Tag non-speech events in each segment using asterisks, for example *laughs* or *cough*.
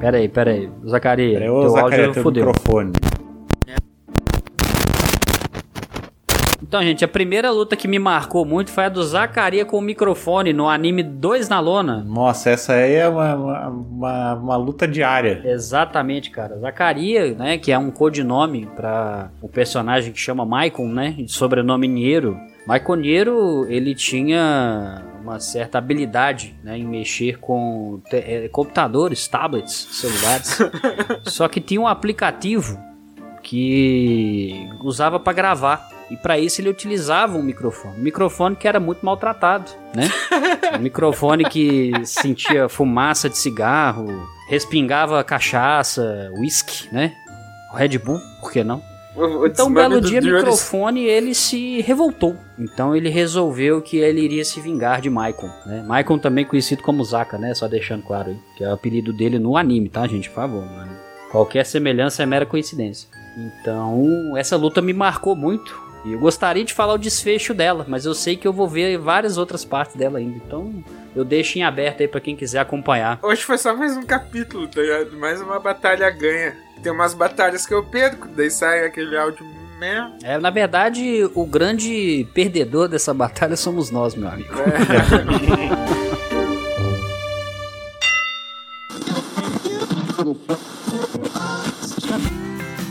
Pera aí, pera aí. Zacarias, teu Zacarias, áudio teu fodeu. microfone. Então, gente, a primeira luta que me marcou muito foi a do Zacarias com o microfone no anime Dois na Lona. Nossa, essa aí é uma, uma, uma, uma luta diária. Exatamente, cara. Zacarias, né, que é um codinome para o personagem que chama Maicon, né, de sobrenome Niero. Maicon Niero, ele tinha uma certa habilidade, né, em mexer com eh, computadores, tablets, celulares. *laughs* Só que tinha um aplicativo que usava para gravar. E para isso ele utilizava um microfone. Um microfone que era muito maltratado, né? *laughs* Um microfone que sentia fumaça de cigarro, respingava cachaça, whisky, né? Red Bull, por que não? Então, um belo dia, microfone, ele se revoltou. Então, ele resolveu que ele iria se vingar de Maicon, né? Maicon também conhecido como Zaka, né? Só deixando claro aí. Que é o apelido dele no anime, tá, gente? Por favor, mano. Qualquer semelhança é mera coincidência. Então, essa luta me marcou muito. E eu gostaria de falar o desfecho dela, mas eu sei que eu vou ver várias outras partes dela ainda. Então, eu deixo em aberto aí pra quem quiser acompanhar. Hoje foi só mais um capítulo, tá ligado? Mais uma batalha ganha. Tem umas batalhas que eu perco, daí sai aquele áudio mesmo. É, na verdade, o grande perdedor dessa batalha somos nós, meu amigo. *laughs*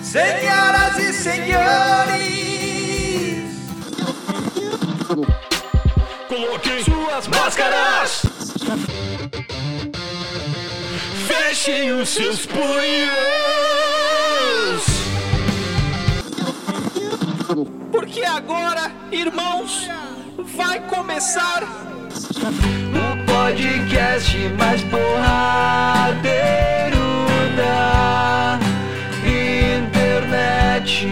Senhoras e senhores, coloquem suas máscaras. Fechem os seus punhos. Porque agora, irmãos, vai começar o podcast mais porradeiro da internet.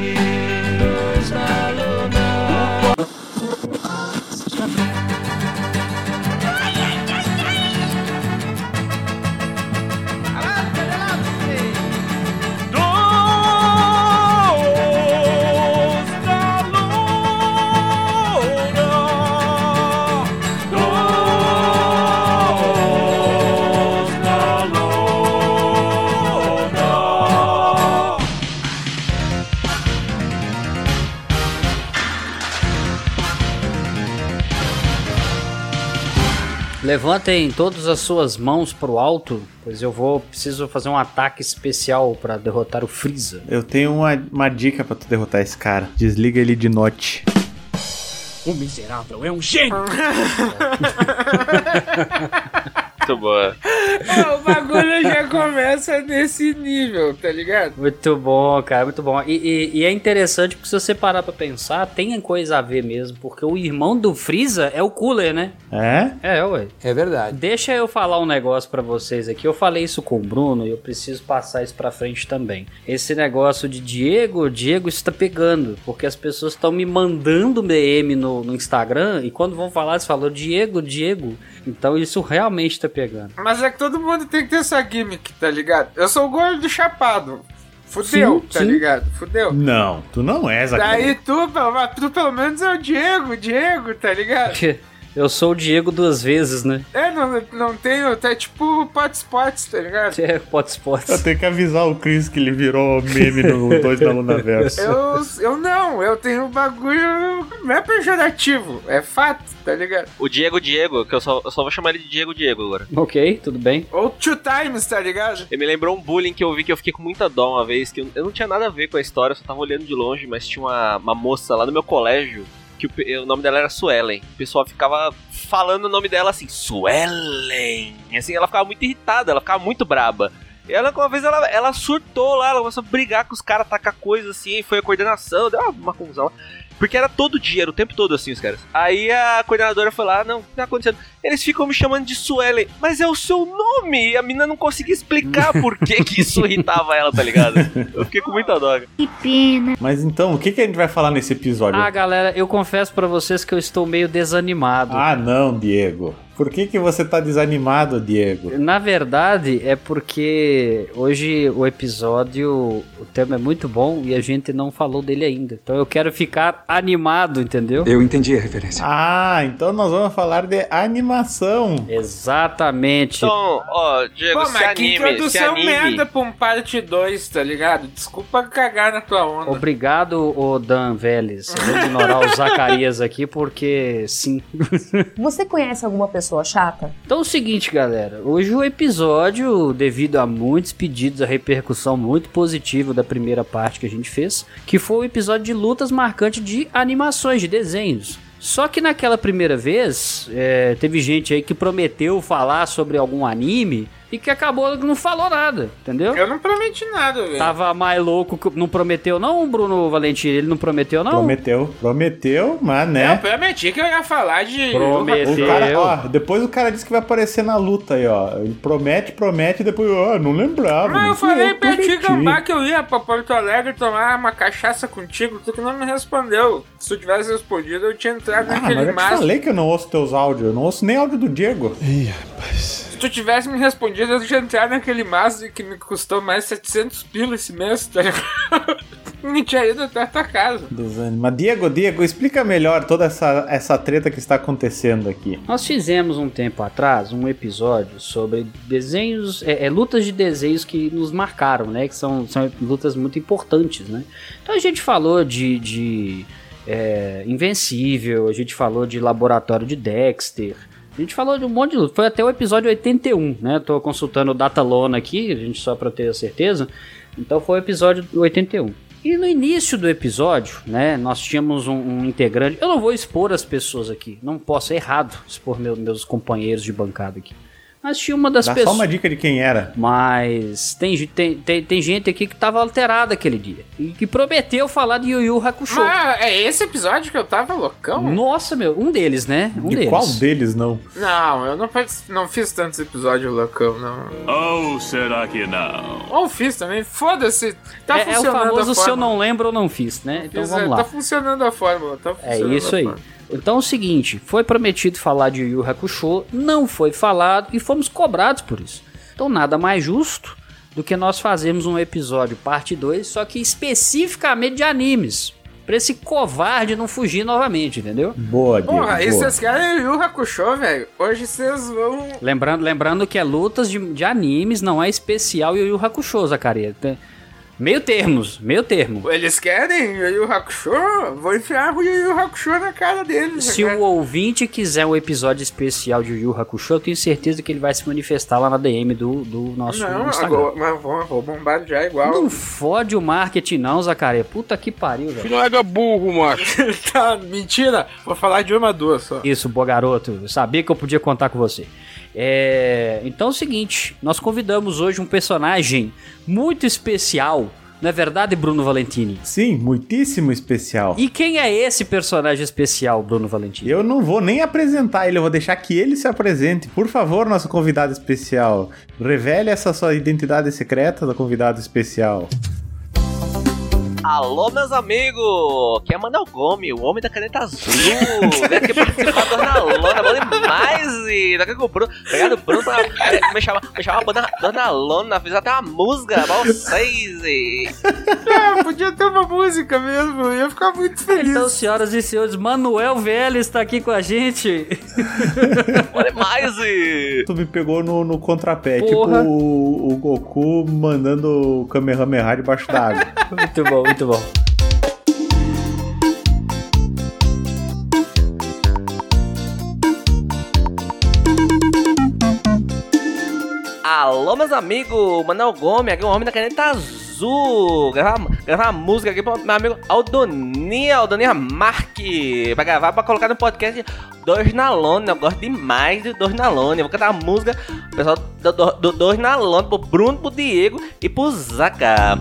Levantem todas as suas mãos pro alto, pois eu vou preciso fazer um ataque especial pra derrotar o Freeza. Eu tenho uma, uma dica pra tu derrotar esse cara. Desliga ele de note. O miserável é um gênio. *laughs* Muito boa. É, o bagulho já começa nesse nível, tá ligado? Muito bom, cara, muito bom. E, e- e é interessante porque se você parar pra pensar, tem coisa a ver mesmo, porque o irmão do Freeza é o Cooler, né? É? É, ué. É verdade. Deixa eu falar um negócio pra vocês aqui. Eu falei isso com o Bruno e eu preciso passar isso pra frente também. Esse negócio de Diego, Diego está pegando, porque as pessoas estão me mandando DM no, no Instagram e quando vão falar, eles falam Diego, Diego. Então isso realmente tá pegando. Mas é que todo mundo tem que ter essa gimmick, tá ligado? Eu sou o gordo chapado. Fudeu, Sim, tá sim. ligado? Fudeu. Não, tu não és aqui. Daí tu, pelo- tu pelo menos é o Diego, Diego, tá ligado? *laughs* Eu sou o Diego duas vezes, né? É, não, não tenho, tá tipo Pot Spots, tá ligado? *laughs* É, Pot Spots. Eu tenho que avisar o Chris que ele virou meme no *laughs* 2 da Luna Verso. Eu, eu não, eu tenho um bagulho. Não é pejorativo, é fato, tá ligado? O Diego Diego, que eu só, eu só vou chamar ele de Diego Diego agora. Ok, tudo bem. Ou two times, tá ligado? Ele me lembrou um bullying que eu vi que eu fiquei com muita dó uma vez, que eu, eu não tinha nada a ver com a história, eu só tava olhando de longe, mas tinha uma, uma moça lá no meu colégio, que o, o nome dela era Suelen. O pessoal ficava falando o nome dela assim, Suelen. Assim, ela ficava muito irritada, ela ficava muito braba. E ela, uma vez, ela, ela surtou lá, ela começou a brigar com os caras, tacar coisa assim, foi a coordenação, deu uma confusão lá. Porque era todo dia, era o tempo todo assim, os caras. Aí a coordenadora foi lá, não, o que tá acontecendo? Eles ficam me chamando de Suelen, mas é o seu nome! E a menina não conseguia explicar por que que isso irritava ela, tá ligado? Eu fiquei com muita dó. Mas então, o que, que a gente vai falar nesse episódio? Ah, galera, eu confesso pra vocês que eu estou meio desanimado. Ah, não, Diego. Por que, que você tá desanimado, Diego? Na verdade, é porque hoje o episódio, o tema é muito bom e a gente não falou dele ainda. Então eu quero ficar animado, entendeu? Eu entendi a referência. Ah, então nós vamos falar de animação. Animação. Exatamente. Então, ó, Diego, Pô, se mas que anime, se introdução anime. merda pra um parte 2, tá ligado? Desculpa cagar na tua onda. Obrigado, ô Dan Vélez. Eu vou ignorar o *laughs* Zacarias aqui porque sim. *laughs* Você conhece alguma pessoa chata? Então é o seguinte, galera. Hoje o episódio, devido a muitos pedidos, a repercussão muito positiva da primeira parte que a gente fez, que foi o episódio de lutas marcante de animações, de desenhos. Só que naquela primeira vez, é, teve gente aí que prometeu falar sobre algum anime e que acabou que não falou nada, entendeu? Eu não prometi nada, velho. Tava mais louco que não prometeu, não, Bruno Valentim? Ele não prometeu, não? Prometeu, prometeu, mas Eu né? prometi que eu ia falar de. Prometeu. O cara, ó, depois o cara disse que vai aparecer na luta aí, ó. Ele promete, promete, e depois, ó, não lembrava. Mas não eu falei pra ti. Gambá, que eu ia pra Porto Alegre tomar uma cachaça contigo, tu que não me respondeu. Se tu tivesse respondido, eu tinha entrado Ah, mas naquele eu te falei que eu não ouço teus áudios, eu não ouço nem áudio do Diego. Se tu tivesse me respondido, eu tinha entrado naquele maço que me custou mais 700 pila esse mês, tá ligado? *laughs* Me tinha ido até a tua casa. Desânimo. Mas Diego, Diego, explica melhor toda essa, essa treta que está acontecendo aqui. Nós fizemos um tempo atrás um episódio sobre desenhos, é, é, lutas de desenhos que nos marcaram, né? Que são, são lutas muito importantes, né? Então a gente falou de, de é, Invencível, a gente falou de Laboratório de Dexter, a gente falou de um monte de luta. Foi até o episódio 81, né? Tô consultando o Datalona aqui, a gente só para ter a certeza. Então foi o episódio 81. E no início do episódio, né, nós tínhamos um, um integrante. Eu não vou expor as pessoas aqui, não posso, é errado expor meu- meus companheiros de bancada aqui. Mas tinha uma das Dá pessoas. só uma dica de quem era. Mas tem, tem, tem, tem gente aqui que tava alterada aquele dia. E que prometeu falar de Yu Yu Hakusho. Mas é esse episódio que eu tava loucão? Nossa, meu, um deles, né? Um de deles. qual deles não? Não, eu não, fiz- não fiz tantos episódios loucão, não. Ou será que não? Ou fiz também, foda-se. Tá é, é o funcionando famoso a se eu não lembro, eu não fiz, né? Então Fiz, vamos é, lá. Tá funcionando a fórmula, tá É funcionando isso a aí. fórmula. Então é o seguinte, foi prometido falar de Yu Hakusho, não foi falado e fomos cobrados por isso. Então nada mais justo do que nós fazermos um episódio parte 2, só que especificamente de animes. Pra esse covarde não fugir novamente, entendeu? Boa, Diego. Porra, aí boa. vocês querem Yu Yu Hakusho, velho? Hoje vocês vão... Lembrando, lembrando que é lutas de, de animes, não é especial Yu Yu Hakusho, Zacaria. Tem- Meio termos, meio termo. Eles querem Yu Yu Hakusho? Vou enfiar o Yu Yu Hakusho na cara deles. Se né? o ouvinte quiser um episódio especial de Yu Yu Hakusho, eu tenho certeza que ele vai se manifestar lá na DM do, do nosso Não, Instagram. agora, mas vou, vou bombardear igual. Não fode o marketing não, Zacaria. Puta que pariu, velho. Não é burro, macho. *laughs* tá, mentira. Vou falar de uma duas só. Isso, boa garoto. Eu sabia que eu podia contar com você. É, Então é o seguinte, nós convidamos hoje um personagem muito especial. Não é verdade, Bruno Valentini? Sim, muitíssimo especial. E quem é esse personagem especial, Bruno Valentini? Eu não vou nem apresentar ele, eu vou deixar que ele se apresente. Por favor, nosso convidado especial, revele essa sua identidade secreta do convidado especial. Alô, meus amigos! Aqui é Manuel Gomes, o homem da caneta azul. Vem aqui participar do Dona Lona, bom demais! E daqui com o Bruno, obrigado, Bruno, pra é, me chamar, me chamar Dona, Dona Lona, fiz até uma música pra vocês! E... Ah, *laughs* podia ter uma música mesmo, eu ia ficar muito feliz. Então, senhoras e senhores, Manuel Velho está aqui com a gente. Bom demais! E... Tu me pegou no, no contrapé, Porra. tipo o, o Goku mandando o Kamehameha debaixo d'água. Muito bom, muito bom. Alô, meus amigos! Manuel Gomes, aqui é o homem da caneta azul. Gravar, gravar música aqui pro meu amigo Aldoninha, Aldoninha Marque. Pra gravar, pra colocar no podcast Dois na Lona. Eu gosto demais de Dois na Lona. Eu vou cantar a música, pessoal do, do, do Dois na Lona, pro Bruno, pro Diego e pro Zaca.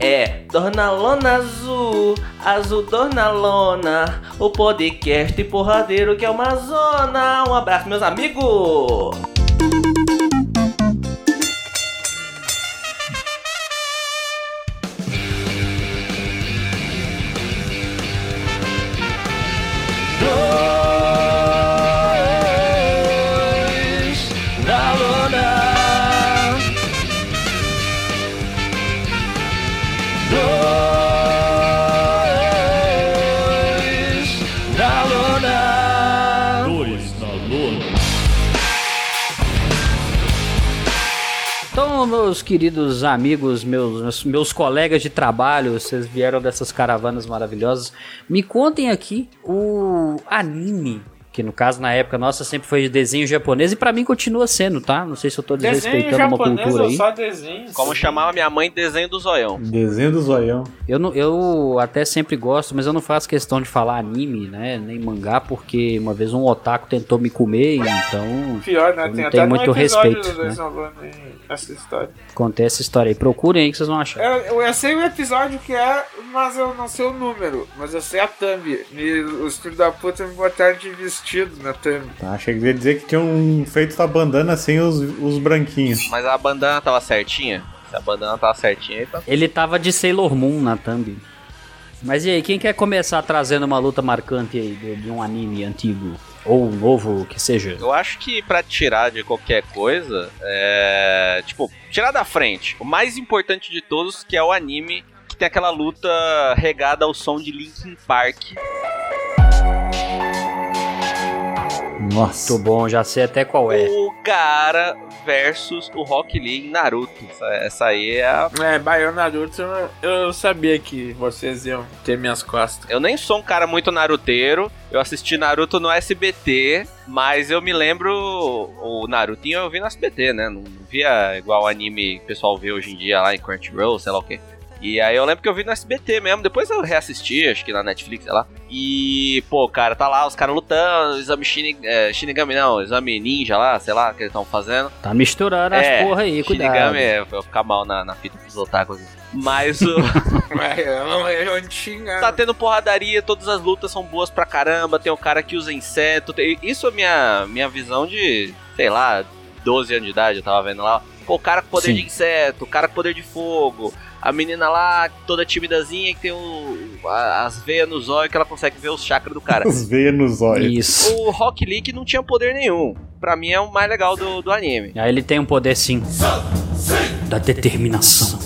É, Dorna Lona Azul, Azul Dorna Lona, o podcast porradeiro que é uma zona. Um abraço, meus amigos! Meus queridos amigos, meus, meus, colegas de trabalho, vocês vieram dessas caravanas maravilhosas, me contem aqui o anime. Que no caso, na época nossa, sempre foi de desenho japonês e pra mim continua sendo, tá? Não sei se eu tô desrespeitando uma cultura aí. só desenho? Como chamava minha mãe, desenho do zoião. Desenho do zoião. Eu, não, eu até sempre gosto, mas eu não faço questão de falar anime, né? Nem mangá, porque uma vez um otaku tentou me comer, então Pior, né? Eu Tem muito respeito, né? essa história. contei essa história aí. Procurem aí que vocês vão achar. Eu, eu sei o episódio que é, mas eu não sei o número. Mas eu sei a thumb. Me, os filhos da puta me botaram de vestido na thumb. Tá, achei que ia dizer que tinham feito a bandana sem os, os branquinhos. Mas a bandana tava certinha? Se a bandana tava certinha, aí tá. Ele tava de Sailor Moon na thumb. Mas e aí, quem quer começar trazendo uma luta marcante aí de, de um anime antigo? Ou novo, que seja? Eu acho que pra tirar de qualquer coisa, é. Tipo, tirar da frente. O mais importante de todos, que é o anime que tem aquela luta regada ao som de Linkin Park. Nossa. Muito bom, já sei até qual é. O cara versus o Rock Lee em Naruto. Essa, essa aí é a. É, Baiano Naruto, eu, eu sabia que vocês iam ter minhas costas. Eu nem sou um cara muito naruteiro. Eu assisti Naruto no SBT, mas eu me lembro o Narutinho eu vi no SBT, né? Não via igual o anime que o pessoal vê hoje em dia lá em Crunchyroll, sei lá o quê. E aí eu lembro que eu vi no SBT mesmo, depois eu reassisti, acho que na Netflix, sei lá. E, pô, cara, tá lá, os caras lutando, exame Shini, é, Shinigami não, exame ninja lá, sei lá, que eles estão fazendo. Tá misturando as porra aí, cuidado. Shinigami, é, eu ficar mal na, na fita dos otakus. Mas o... *laughs* Tá tendo porradaria, todas as lutas são boas pra caramba. Tem o cara que usa inseto. tem- Isso é minha, minha visão de, sei lá, 12 anos de idade, eu tava vendo lá. Pô, o cara com poder Sim. de inseto, o cara com poder de fogo. A menina lá, toda timidazinha, que tem o, a- as veias no zóio que ela consegue ver os chakras do cara. *laughs* Os veias nos olhos. Isso. o Rock Lee que não tinha poder nenhum. Pra mim é o mais legal do, do anime. Aí ele tem um poder sim. Da determinação.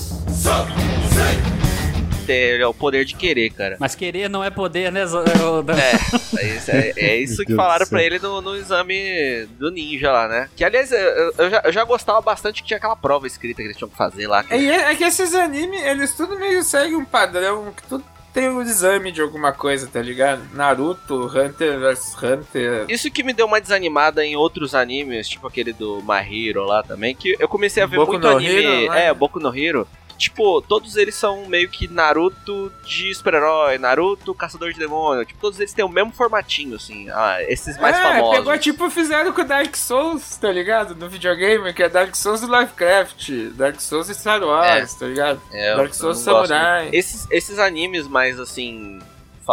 É o poder de querer, cara. Mas querer não é poder, né? É o- *laughs* É, é isso, é, é isso que falaram pra ele no, no exame do ninja lá, né? Que aliás, eu, eu já, eu já gostava bastante que tinha aquela prova escrita que eles tinham que fazer lá. que- É, é que esses animes, eles tudo meio seguem um padrão, que tudo tem um exame de alguma coisa, tá ligado? Naruto, Hunter vs Hunter. Isso que me deu uma desanimada em outros animes, tipo aquele do Mahiro lá também, que eu comecei a ver Boku muito no anime. Hero, né? É, Boku no Hero. Tipo, todos eles são meio que Naruto de super-herói, Naruto caçador de demônio. Tipo, todos eles têm o mesmo formatinho, assim. Ah, esses mais é, famosos. pegou tipo, fizeram com o Dark Souls, tá ligado? No videogame, que é Dark Souls do Lovecraft, Dark Souls e Star Wars, tá ligado? É, Dark Souls Samurai. Esses, esses animes mais assim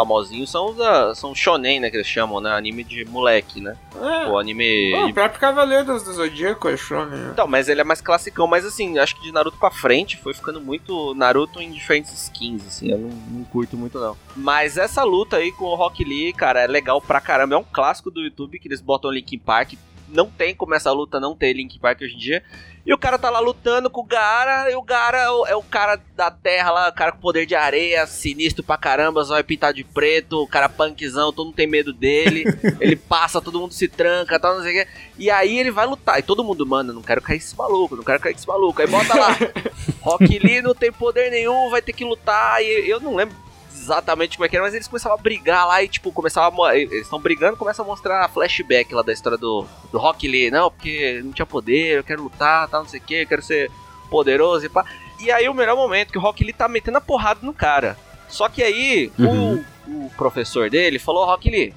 famosinhos são os da, são shonen, né, que eles chamam, né, anime de moleque, né? É. O anime Pô, o próprio Cavaleiros do Zodíaco é shonen. Então, mas ele é mais classicão, mas assim, acho que de Naruto pra frente foi ficando muito Naruto em diferentes skins, assim, eu não, não curto muito não. Mas essa luta aí com o Rock Lee, cara, é legal pra caramba, é um clássico do YouTube que eles botam Linkin Park, não tem como essa luta não ter Linkin Park hoje em dia. E o cara tá lá lutando com o Gara, e o Gara é o, é o cara da terra lá, o cara com poder de areia, sinistro pra caramba, zóio pintado de preto, o cara punkzão, todo mundo tem medo dele. *laughs* ele passa, todo mundo se tranca, tal, não sei o quê. E aí ele vai lutar. E todo mundo, mano, não quero cair esse maluco, não quero cair esse maluco. Aí bota lá, *laughs* Rock Lee não tem poder nenhum, vai ter que lutar. E eu não lembro exatamente como é que era, mas eles começavam a brigar lá e, tipo, começava a. Eles estão brigando, começa a mostrar flashback lá da história do, do Rock Lee. Não, porque não tinha poder, eu quero lutar, tal, não sei o que, eu quero ser poderoso e pá. E aí o melhor momento que o Rock Lee tá metendo a porrada no cara. Só que aí Uhum. o, o professor dele falou, Rock Lee.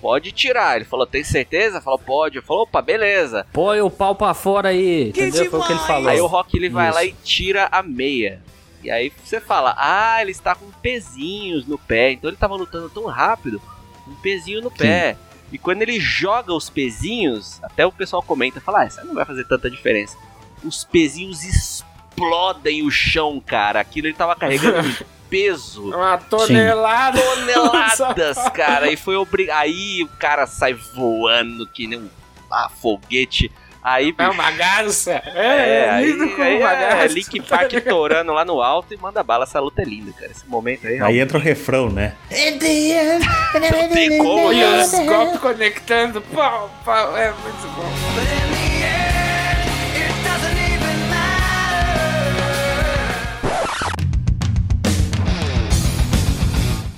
Pode tirar. Ele falou, tem certeza? Falou, pode. Eu falou, opa, beleza. Põe o pau pra fora aí. Entendeu? Foi o que ele falou. Aí o Rock ele vai lá e tira a meia. E aí você fala, ah, ele está com pezinhos no pé. Então ele tava lutando tão rápido, um pezinho no pé. E quando ele joga os pezinhos, até o pessoal comenta, fala, ah, isso não vai fazer tanta diferença. Os pezinhos explodem o chão, cara. Aquilo ele tava carregando *laughs* um peso Uma tonelada. toneladas, cara. E foi obrigado. Aí o cara sai voando que nem um ah, foguete. Aí, é bicho, é uma garça. É, é, é lindo aí, como aí, uma é garça. É, Link Park torando lá no alto e manda bala. Essa luta é linda, cara. Esse momento aí. Aí entra o refrão, né? Não tem como, E os golpes conectando. Pau, pau, é muito bom.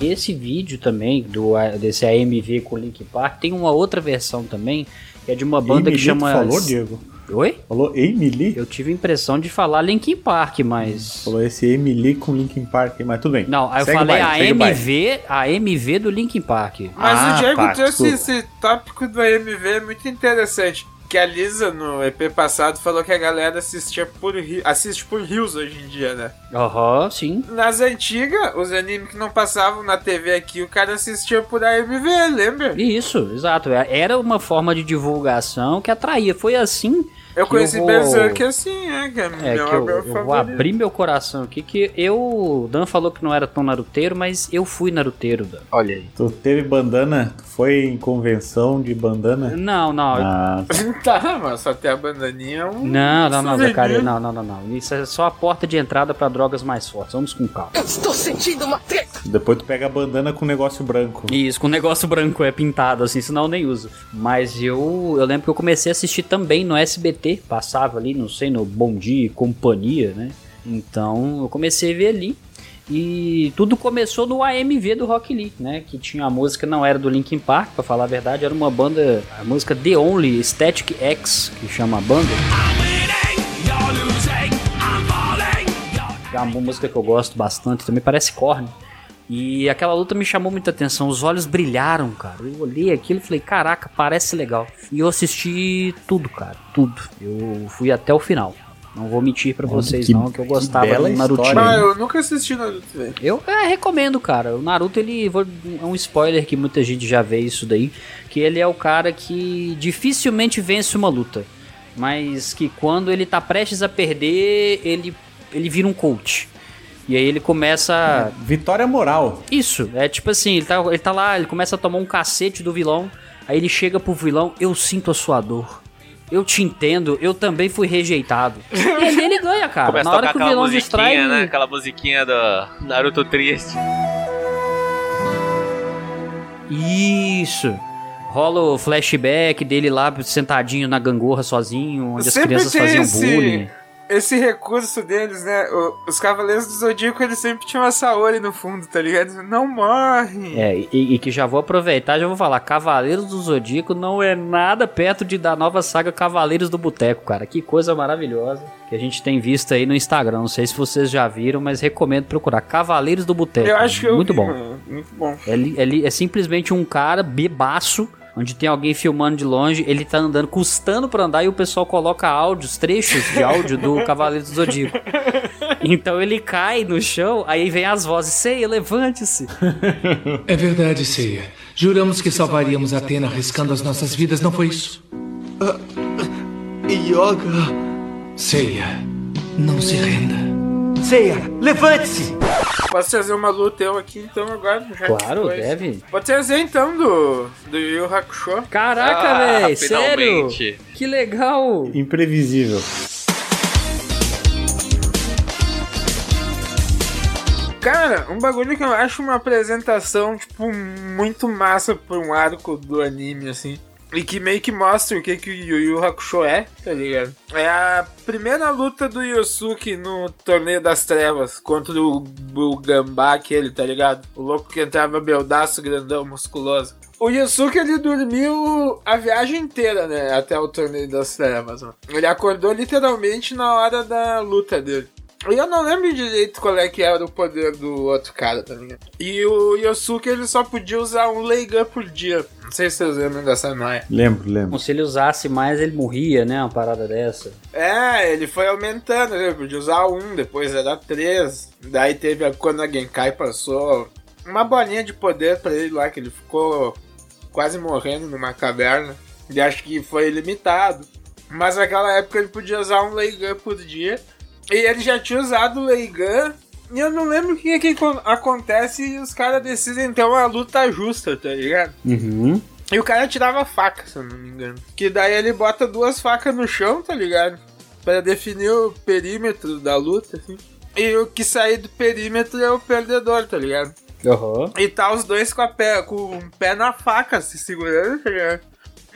Esse vídeo também do desse AMV com o Link Park tem uma outra versão também que é de uma banda Emily, que chama. tu falou, Diego? Oi? Falou Emily? Eu tive a impressão de falar Linkin Park, mas. Falou esse Emily com Linkin Park, mas tudo bem. Não, aí eu Segue o falei baile, a. MV, a MV do Linkin Park. Mas Ah, o Diego tá, trouxe desculpa. esse tópico do AMV é muito interessante. Que a Lisa, no EP passado, falou que a galera assistia por assiste por rios hoje em dia, né? Aham, sim. Nas antigas, os animes que não passavam na TV aqui, o cara assistia por AMV, lembra? Isso, exato. Era uma forma de divulgação que atraía. Foi assim Eu conheci eu vou- Berserk assim, é, que é, É, meu, que eu, meu eu vou abrir meu coração aqui, que eu. O Dan falou que não era tão naruteiro, mas eu fui naruteiro, Dan. Olha aí. Tu teve bandana? Tu foi em convenção de bandana? Não, não. Ah, *laughs* Tá, mas só tem a bandaninha. é Um Não, não, não. Zacarias, não, não, não, não. Isso é só a porta de entrada pra drogas mais fortes. Vamos com calma. depois tu pega a bandana com negócio branco. Isso, com negócio branco é pintado, assim, senão eu nem uso. Mas eu, eu lembro que eu comecei a assistir também no SBT, passava ali, não sei, no Bom Dia e Companhia, né? Então eu comecei a ver ali. E tudo começou no AMV do Rock Lee, né? Que tinha a música, não era do Linkin Park, pra falar a verdade, era uma banda, a música The Only Static X, que chama a banda. É uma música que eu gosto bastante, também parece corne. E aquela luta me chamou muita atenção, os olhos brilharam, cara. Eu olhei aquilo e falei, caraca, parece legal. E eu assisti tudo, cara, tudo. Eu fui até o final. Não vou mentir pra Olha, vocês que- não, que eu que gostava bela do Naruto. hein? eu nunca assisti Naruto, velho. Eu é, recomendo, cara. O Naruto, ele. É um spoiler que muita gente já vê isso daí. Que ele é o cara que dificilmente vence uma luta. Mas que quando ele tá prestes a perder, ele, ele vira um coach. E aí ele começa. Vitória moral. Isso, é tipo assim, ele tá, ele tá lá, ele começa a tomar um cacete do vilão. Aí ele chega pro vilão, eu sinto a sua dor. Eu te entendo, eu também fui rejeitado. *laughs* E aí ele ganha, cara. Começa Na hora que o vilão distrai. né? Aquela musiquinha do Naruto triste. Isso. Rola o flashback dele lá sentadinho na gangorra sozinho, onde as Sempre crianças tem faziam esse- bullying. Esse recurso deles, né? Os Cavaleiros do Zodíaco, eles sempre tinham a Saori no fundo, tá ligado? Não morre. É, e, e que já vou aproveitar, já vou falar, Cavaleiros do Zodíaco não é nada perto de da nova saga Cavaleiros do Boteco, cara. Que coisa maravilhosa que a gente tem visto aí no Instagram. Não sei se vocês já viram, mas recomendo procurar Cavaleiros do Boteco. Eu acho que eu Muito vi, bom. mano. Muito bom. É, é é simplesmente um cara bebaço, onde tem alguém filmando de longe, ele tá andando, custando pra andar, e o pessoal coloca áudios, trechos de áudio do *laughs* Cavaleiro do Zodíaco. Então ele cai no chão, aí vem as vozes, Ceia, levante-se. É verdade, Seiya. Juramos que salvaríamos Atena arriscando as nossas vidas, não foi isso? Yoga. Seiya, não se renda. Seiya, levante-se! Posso trazer uma luta eu aqui então agora? Claro, foi. deve. Vou trazer então do, do Yu Hakusho. Caraca, Ah, véi, sério? Que legal. Imprevisível. Cara, um bagulho que eu acho uma apresentação, tipo, muito massa pra um arco do anime, assim. E que meio que mostra o que, que o Yu Yu Hakusho é, tá ligado? É a primeira luta do Yosuke no Torneio das Trevas contra o, o Gambá aquele, tá ligado? O louco que entrava beldaço, grandão, musculoso. O Yosuke, ele dormiu a viagem inteira, né? Até o Torneio das Trevas, ó. Ele acordou literalmente na hora da luta dele. E eu não lembro direito qual é que era o poder do outro cara, tá ligado? E o Yosuke, ele só podia usar um Leigan por dia. Não sei se vocês lembram dessa noia. Lembro, lembro. Se ele usasse mais, ele morria, né? Uma parada dessa. É, ele foi aumentando, né? Podia usar um, depois era três. Daí teve a, quando a Genkai passou uma bolinha de poder pra ele lá, que ele ficou quase morrendo numa caverna. E acho que foi ilimitado. Mas naquela época ele podia usar um Leigan por dia. E ele já tinha usado o Leigan. E eu não lembro o que, é que acon- acontece e os caras decidem ter uma luta justa, tá ligado? Uhum. E o cara tirava faca, se eu não me engano. Que daí ele bota duas facas no chão, tá ligado? Pra definir o perímetro da luta, assim. E o que sair do perímetro é o perdedor, tá ligado? Aham. E tá os dois com, a pé, com o pé na faca, se segurando, tá ligado?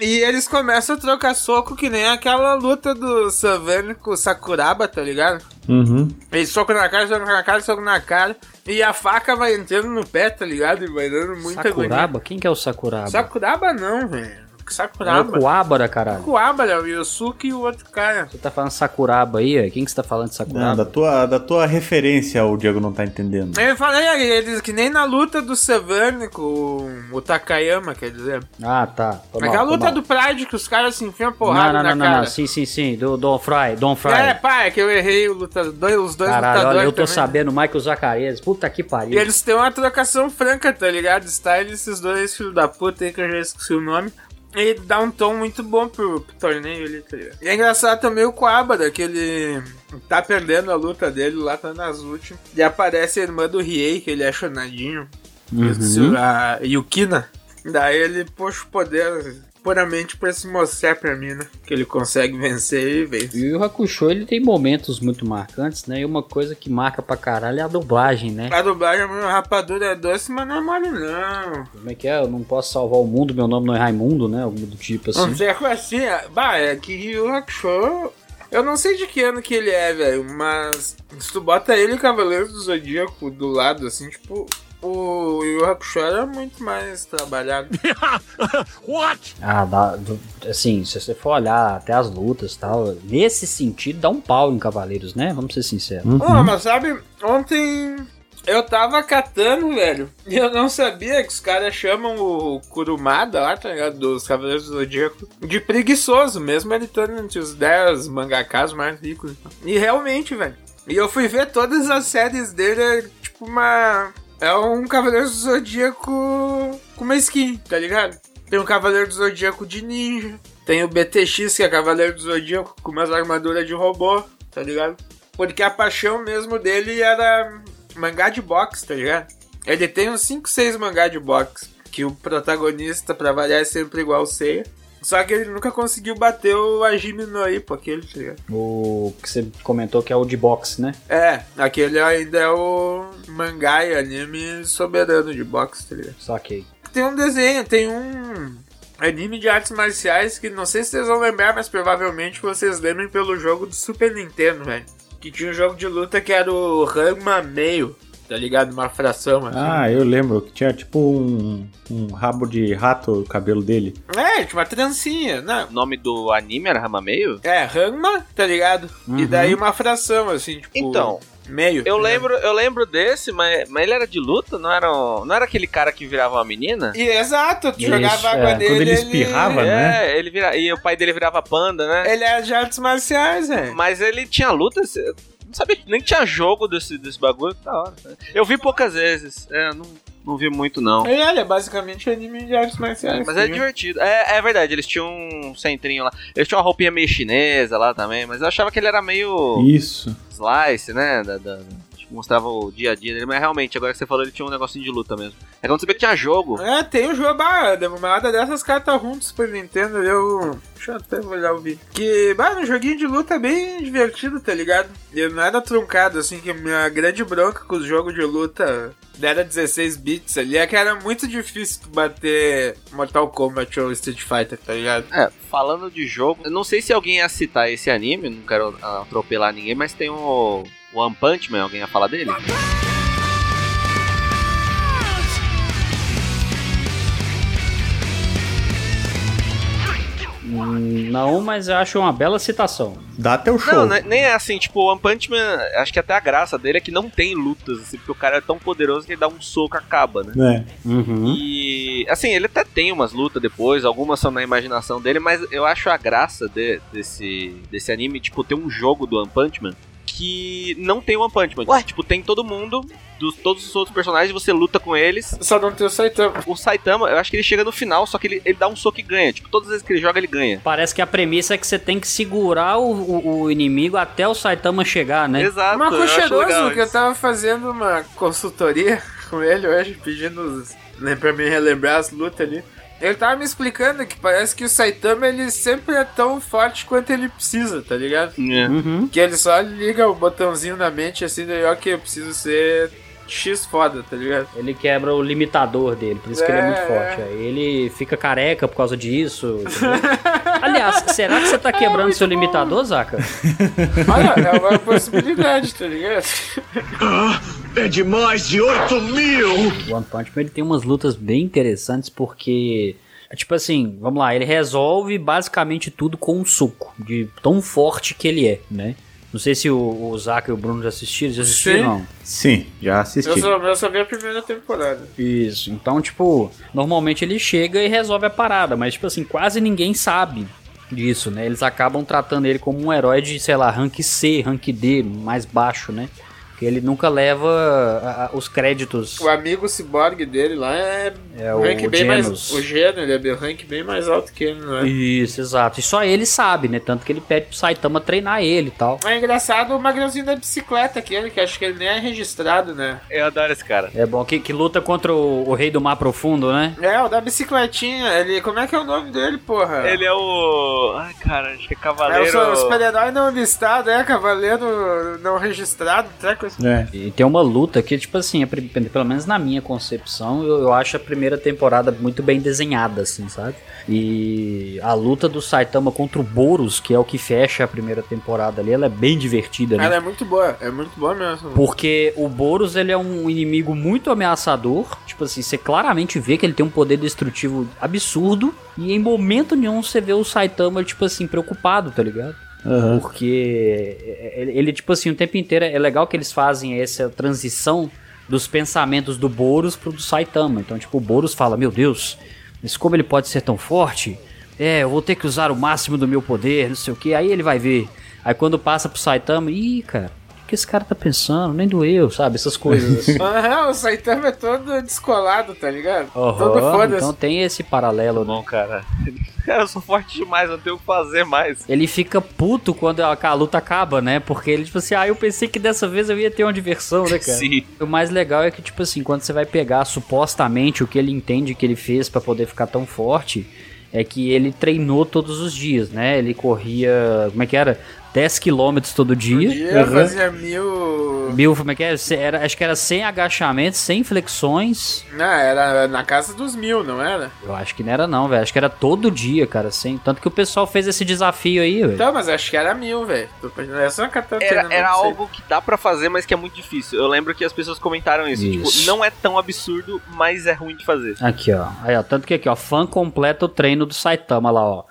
E eles começam a trocar soco que nem aquela luta do Savane com o Sakuraba, tá ligado? Uhum. Ele soco na cara, soco na cara, soco na cara. E a faca vai entrando no pé, tá ligado? E vai dando muita agonia. Sakuraba? Quem que é o Sakuraba? Sakuraba não, velho. É o Sakuraba. Kuwabara, caralho. Kuwabara, o Yosuke e o outro cara. Você tá falando Sakuraba aí, ó. Quem que você tá falando de Não, Sakuraba? da, tua, da tua referência o Diego não tá entendendo. Eu falei, eles que nem na luta do Severne com o Takayama, quer dizer. Ah, tá. Tô mal, Aquela luta mal. do Pride que os caras se enfiam Não, porrada não, na não, não, cara. não. Sim, sim, sim. Do Don Fry, Don Fry. É, pá, é que eu errei o lutador, os dois Caralho, lutadores olha, eu tô também. sabendo, Michael Zacarias. Puta que pariu. E eles têm uma trocação franca, tá ligado? Style esses dois filhos da puta aí que eu já esqueci o nome. E dá um tom muito bom pro, pro torneio ali, tá ligado? E é engraçado também o Coabara, que ele tá perdendo a luta dele lá, tá nas últimas. E aparece a irmã do Riei, que ele é chonadinho. Uhum. A Yukina. Daí ele puxa o poder puramente pra se mostrar pra mim, né? Que ele consegue vencer e vence. E o Hakusho, ele tem momentos muito marcantes, né? E uma coisa que marca pra caralho é a dublagem, né? A dublagem, meu rapadura é doce, mas não é mole não. Como é que é? Eu não posso salvar o mundo, meu nome não é Raimundo, né? Algo do tipo Não assim. sei assim, é- bah, é que Yu Hakusho. Eu não sei de que ano que ele é, velho, mas se tu bota ele e Cavaleiro do Zodíaco do lado, assim, tipo, o Yu Hakusho era muito mais trabalhado. *laughs* Ah, dá, assim, se você for olhar até as lutas e tal, nesse sentido dá um pau em Cavaleiros, né? Vamos ser sinceros. Uhum. Pô, mas sabe, ontem eu tava catando, velho, e eu não sabia que os caras chamam o Kurumada lá, tá ligado, dos Cavaleiros do Zodíaco, de preguiçoso, mesmo ele estando entre os 10 mangakas mais ricos. E realmente, velho. E eu fui ver todas as séries dele, é tipo uma... É um Cavaleiro do Zodíaco com uma skin, tá ligado? Tem um Cavaleiro do Zodíaco de ninja, tem o BTX, que é Cavaleiro do Zodíaco com umas armaduras de robô, tá ligado? Porque a paixão mesmo dele era mangá de boxe, tá ligado? Ele tem uns 5, 6 mangá de boxe. Que o protagonista, pra variar, é sempre igual o Seiya. Só que ele nunca conseguiu bater o Hajime no Ippo, aquele, tá ligado? O que você comentou que é o de boxe, né? É, aquele ainda é o mangá e anime soberano de boxe, tá ligado? Saquei. Tem um desenho, tem um anime de artes marciais que não sei se vocês vão lembrar, mas provavelmente vocês lembrem pelo jogo do Super Nintendo, velho. Que tinha um jogo de luta que era o Ranma meio, tá ligado? Uma fração assim. Ah, eu lembro que tinha tipo um, um rabo de rato o cabelo dele. É, tinha uma trancinha, né? O nome do anime era Ramameio? É, Ranma, tá ligado? E daí uma fração, assim, tipo. Então, meio. Eu ligado? lembro, eu lembro desse, mas, mas ele era de luta? Não era, um- não era aquele cara que virava uma menina? E exato, tu Isso, jogava água é. dele. Quando ele espirrava, né? É, ele vira, e o pai dele virava panda, né? Ele é de artes marciais, velho. Mas ele tinha luta, não sabia, nem tinha jogo desse, desse bagulho, que da hora. Eu vi poucas vezes, é, não, não vi muito não. Ele é basicamente anime de artes marciais. Mas é ligado? divertido. É, é verdade, eles tinham um centrinho lá. Eles tinham uma roupinha meio chinesa lá também, mas eu achava que ele era meio Isso. slice, né? Da, da- mostrava o dia a dia dele, mas realmente, agora que você falou, ele tinha um negocinho de luta mesmo. É quando você vê que tinha jogo. É, tem o jogo, bah, uma dessas cartas juntos Super Nintendo, eu... Deixa eu até olhar o vídeo. Que, bah, um joguinho de luta bem divertido, tá ligado? E não era truncado, assim, que a minha grande bronca com os jogos de luta era 16 bits ali, é que era muito difícil bater Mortal Kombat ou Street Fighter, tá ligado? É, falando de jogo, eu não sei se alguém ia citar esse anime, não quero atropelar ninguém, mas tem o One Punch Man, alguém ia falar dele? Não, mas eu acho uma bela citação. Dá teu show. Não, né- nem é assim, tipo, o One Punch Man, acho que até a graça dele é que não tem lutas, assim, porque o cara é tão poderoso que ele dá um soco e acaba, né? É. Uhum. E, assim, ele até tem umas lutas depois, algumas são na imaginação dele, mas eu acho a graça de- desse, desse anime, tipo, ter um jogo do One Punch Man que não tem One Punch Man. Tipo, tem todo mundo, dos, todos os outros personagens, você luta com eles. Só não tem o Saitama. O Saitama, eu acho que ele chega no final, só que ele, ele dá um soco e ganha. Tipo, todas as vezes que ele joga, ele ganha. Parece que a premissa é que você tem que segurar o, o- o inimigo até o Saitama chegar, né? Exato. Legal cheiroso que eu tava fazendo uma consultoria *laughs* com ele hoje, pedindo os, né, pra me relembrar as lutas ali. Ele tava me explicando que parece que o Saitama ele sempre é tão forte quanto ele precisa, tá ligado? É. Uhum. Que ele só liga o botãozinho na mente assim, daí ok, eu preciso ser X foda, tá ligado? Ele quebra o limitador dele, por isso que ele é muito É, forte. Aí ele fica careca por causa disso. *laughs* Aliás, será que você tá quebrando seu limitador, Zaka? Olha, é uma possibilidade, tá ligado? *laughs* É de mais de 8 mil! O One Punch Man ele tem umas lutas bem interessantes porque. Tipo assim, vamos lá, ele resolve basicamente tudo com um soco, de tão forte que ele é, né? Não sei se o, o Zaka e o Bruno já assistiram, já assistiram? Sim. Não. Sim, já Eu assisti. só, eu só vi a primeira temporada. Isso. Então, tipo, normalmente ele chega e resolve a parada, mas, tipo assim, quase ninguém sabe disso, né? Eles acabam tratando ele como um herói de, sei lá, rank C, rank D, mais baixo, né? Ele nunca leva a- a- os créditos. O amigo ciborgue dele lá é, É um rank o bem mais. Genos. O Geno, ele é bem- rank bem mais alto que ele, não é? Isso, exato. E só ele sabe, né? Tanto que ele pede pro Saitama treinar ele e tal. É engraçado o magrãozinho da bicicleta aquele, que acho que ele nem é registrado, né? Eu adoro esse cara. É bom que, que luta contra o, o rei do mar profundo, né? É, o da bicicletinha, ele. Como é que é o nome dele, porra? Ele é o. Ai, cara, acho que é É Cavaleiro. o, su- o super-herói não listado, é, cavaleiro não registrado, treco assim. É. E tem uma luta que, tipo assim, é pelo menos na minha concepção, eu, eu acho a primeira temporada muito bem desenhada, assim, sabe? E a luta do Saitama contra o Boros, que é o que fecha a primeira temporada ali, ela é bem divertida, né? Ela é muito boa, é muito boa mesmo. Porque o Boros, ele é um inimigo muito ameaçador. Tipo assim, você claramente vê que ele tem um poder destrutivo absurdo. E em momento nenhum você vê o Saitama, tipo assim, preocupado, tá ligado? Aham. Porque ele, ele, tipo assim, o tempo inteiro é legal que eles fazem essa transição dos pensamentos do Boros pro do Saitama. Então, tipo, o Boros fala: Meu Deus, mas como ele pode ser tão forte? É, eu vou ter que usar o máximo do meu poder, não sei o que. Aí ele vai ver. Aí quando passa pro Saitama, ih, cara, que esse cara tá pensando? Nem doeu, sabe? Essas coisas assim. *laughs* Aham, o Saitama é todo descolado, tá ligado? todo Aham, foda-se. então tem esse paralelo, né? Bom, cara. Cara, *laughs* eu sou forte demais, eu tenho o que fazer mais. Ele fica puto quando a, a luta acaba, né? Porque ele, tipo assim, ah, eu pensei que dessa vez eu ia ter uma diversão, né, cara? Sim. O mais legal é que, tipo assim, quando você vai pegar supostamente o que ele entende que ele fez pra poder ficar tão forte, é que ele treinou todos os dias, né? Ele corria, como é que era? 10 quilômetros todo dia. Um dia fazia mil. Mil, como é que é? Era, acho que era 100 agachamentos, 100 flexões. Não, era na casa dos mil, não era? Eu acho que não era não, velho. Acho que era todo dia, cara, 100. Tanto que o pessoal fez esse desafio aí, velho. Então, mas acho que era mil, velho. É Era, era algo que dá pra fazer, mas que é muito difícil. Eu lembro que as pessoas comentaram isso. Isso. Tipo, não é tão absurdo, mas é ruim de fazer. Aqui, ó. Aí, ó. Tanto que aqui, ó. Fã completa o treino do Saitama lá, ó.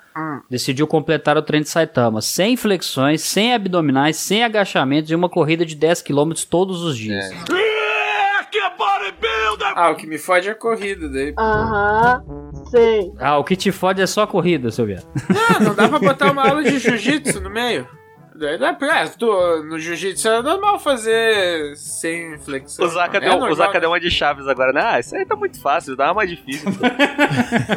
Decidiu completar o treino de Saitama. Sem flexões, sem abdominais, sem agachamentos e uma corrida de 10 km todos os dias. Ah, o que me fode é a corrida daí. Aham, sei. Ah, o que te fode é só a corrida, seu viado. Ah, não dá pra botar uma aula de *laughs* jiu-jitsu no meio? Daí dá pra. tu- no jiu-jitsu é normal fazer sem flexão. O Zaka, é deu, o normal. Zaka deu uma de chaves agora, né? Ah, isso aí tá muito fácil, dá uma mais difícil. *laughs*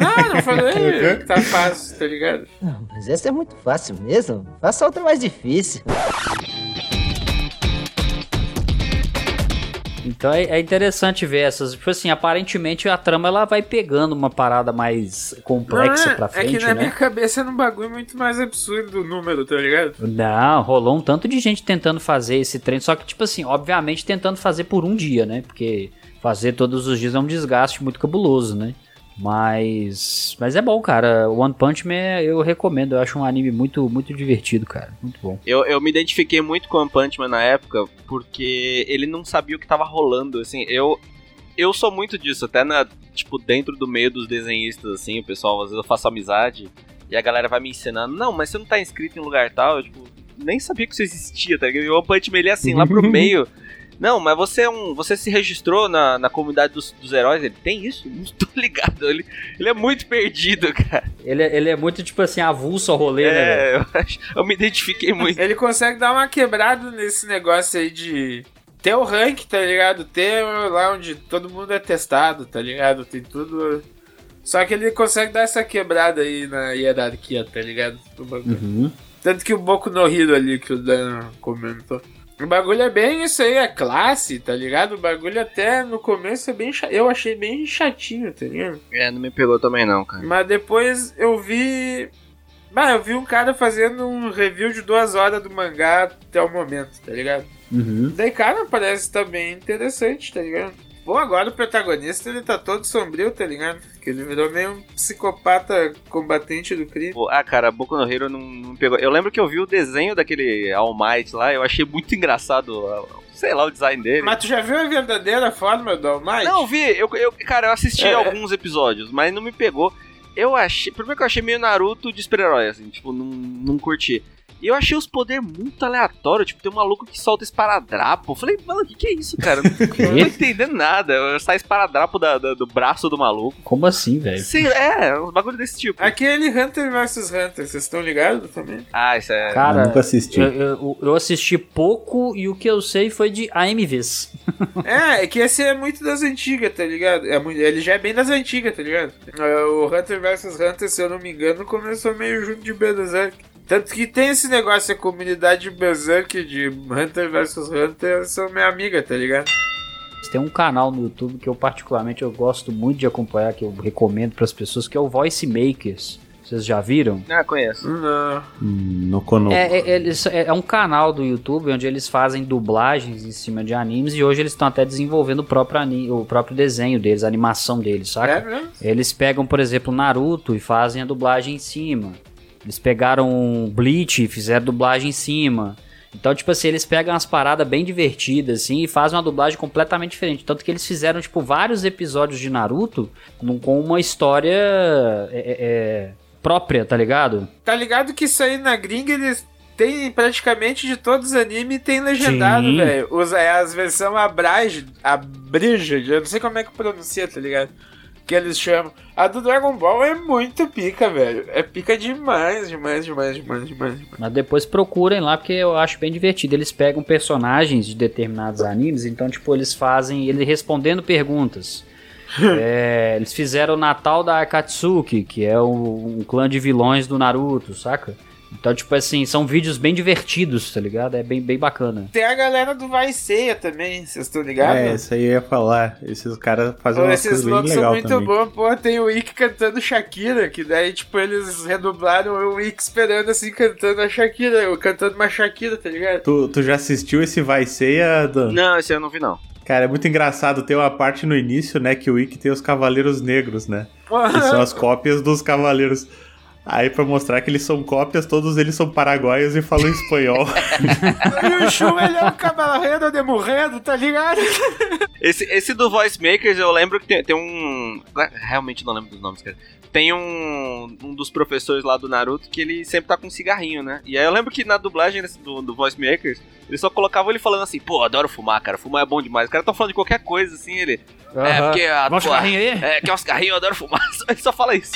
Ah, não falei que tá fácil, tá ligado? Não, mas essa é muito fácil mesmo. Faça outra mais difícil. Então é, é interessante ver essas. Tipo assim, aparentemente a trama ela vai pegando uma parada mais complexa Não, é, pra é frente, que na né? minha cabeça era um bagulho muito mais absurdo o número, tá ligado? Não, rolou um tanto de gente tentando fazer esse treino, só que, tipo assim, obviamente tentando fazer por um dia, né? Porque fazer todos os dias é um desgaste muito cabuloso, né? Mas. Mas é bom, cara. One Punch Man eu recomendo. Eu acho um anime muito, muito divertido, cara. Muito bom. Eu, eu me identifiquei muito com One Punch Man na época, porque ele não sabia o que tava rolando, assim, eu... Eu sou muito disso, até na, tipo, dentro do meio dos desenhistas, assim, o pessoal, às vezes eu faço amizade, e a galera vai me ensinando, não, mas você não tá inscrito em lugar tal, eu, tipo, nem sabia que isso existia, tá ligado? E o One Punch Man, ele é assim, lá pro *laughs* meio, não, mas você é um. Você se registrou na, na comunidade dos, dos heróis? Ele tem isso? *laughs* Não tô ligado. Ele, ele é muito perdido, cara. Ele, é- ele é muito, tipo assim, avulso ao rolê, né? velho? É, eu, acho- eu me identifiquei *laughs* muito. Ele consegue dar uma quebrada nesse negócio aí de ter o rank, tá ligado? Ter lá onde todo mundo é testado, tá ligado? Tem tudo. Só que ele consegue dar essa quebrada aí na hierarquia, tá ligado? Uhum. Tanto que o Boku no Hero ali que o Dan comentou. O bagulho é bem isso aí, é classe, tá ligado? O bagulho até no começo é bem cha... Eu achei bem chatinho, tá ligado? É, não me pegou também não, cara. Mas depois eu vi. Bah, eu vi um cara fazendo um review de duas horas do mangá até o momento, tá ligado? Uhum. Daí, cara, parece também interessante, tá ligado? Bom, agora o protagonista ele tá todo sombrio, tá ligado? Que ele virou meio um psicopata combatente do crime. Ah, cara, Boku no Hero não, não me pegou. Eu lembro que eu vi o desenho daquele All Might lá, eu achei muito engraçado, sei lá, o design dele. Mas tu já viu a verdadeira forma do All Might? Não, vi, eu, eu, cara, eu assisti É. alguns episódios, mas não me pegou. Eu achei. Primeiro que eu achei meio Naruto de super-herói, assim, tipo, não, não curti. E eu achei os poderes muito aleatórios, tipo, tem um maluco que solta esparadrapo. Eu falei, mano, o que, que é isso, cara? Não *laughs* tô entendendo nada. Sai esparadrapo da, da- do braço do maluco. Como assim, velho? Sei, é, uns bagulho desse tipo. Aquele Hunter vs Hunter, vocês estão ligados também? Ah, isso é. Cara, Eu nunca assisti. Eu, eu- eu assisti pouco e o que eu sei foi de AMVs. *laughs* É, é que esse é muito das antigas, tá ligado? É muito- ele já é bem das antigas, tá ligado? É, O Hunter vs Hunter, se eu não me engano, começou meio junto de Berserk. Tanto que tem esse negócio, a comunidade Berserk de Hunter vs Hunter são minha amiga, tá ligado? Tem um canal no YouTube que eu particularmente eu gosto muito de acompanhar, que eu recomendo para as pessoas, que é o Voice Makers. Vocês já viram? Ah, conheço. Não. Hum, no Kono. É, é, eles- é- é um canal do YouTube onde eles fazem dublagens em cima de animes e hoje eles estão até desenvolvendo o próprio, o próprio desenho deles, a animação deles, saca? É mesmo? Eles pegam, por exemplo, Naruto e fazem a dublagem em cima. Eles pegaram Bleach e fizeram dublagem em cima. Então, tipo assim, eles pegam umas paradas bem divertidas, assim, e fazem uma dublagem completamente diferente. Tanto que eles fizeram, tipo, vários episódios de Naruto com uma história é, é, é, própria, tá ligado? Tá ligado que isso aí na gringa eles têm praticamente de todos os animes tem legendado, velho. É as versões abridged, eu não sei como é que pronuncia, tá ligado? Que eles chamam. A do Dragon Ball é muito pica, velho. É pica demais, demais, demais, demais, demais. demais. Mas depois procurem lá, porque eu acho bem divertido. Eles pegam personagens de determinados animes, então, tipo, eles fazem ele respondendo perguntas. *laughs* É, eles fizeram o Natal da Akatsuki, que é um, um clã de vilões do Naruto, saca? Então, tipo assim, são vídeos bem divertidos, tá ligado? É bem, bem bacana. Tem a galera do Vai Ceia também, vocês estão ligados? É, isso aí eu ia falar. Esses caras fazem Pô, uma esses coisa bem loucos são muito também. bons. Pô, tem o Wick cantando Shakira, que daí, tipo, eles redublaram o Wick esperando, assim, cantando a Shakira, ou cantando uma Shakira, tá ligado? Tu, tu já assistiu esse Vai Ceia, Dan? Não, esse eu não vi, não. Cara, é muito engraçado. Tem uma parte no início, né, que o Wiki tem os Cavaleiros Negros, né? Que são as cópias dos Cavaleiros. Aí, pra mostrar que eles são cópias, todos eles são paraguaios e falam espanhol. E o Shun, ele é um cavaleiro de morrendo, tá ligado? Esse, esse do Voice Makers, eu lembro que tem, tem um. Realmente não lembro dos nomes, cara. Tem um, um dos professores lá do Naruto que ele sempre tá com um cigarrinho, né? E aí eu lembro que na dublagem desse- do, do Voice Makers, eles só colocavam ele falando assim, pô, adoro fumar, cara, fumar é bom demais. Os caras tão falando de qualquer coisa, assim, ele. É, porque a. Pô, cigarrinho aí? É, quer um cigarrinho, eu adoro fumar. *laughs* Ele só fala isso.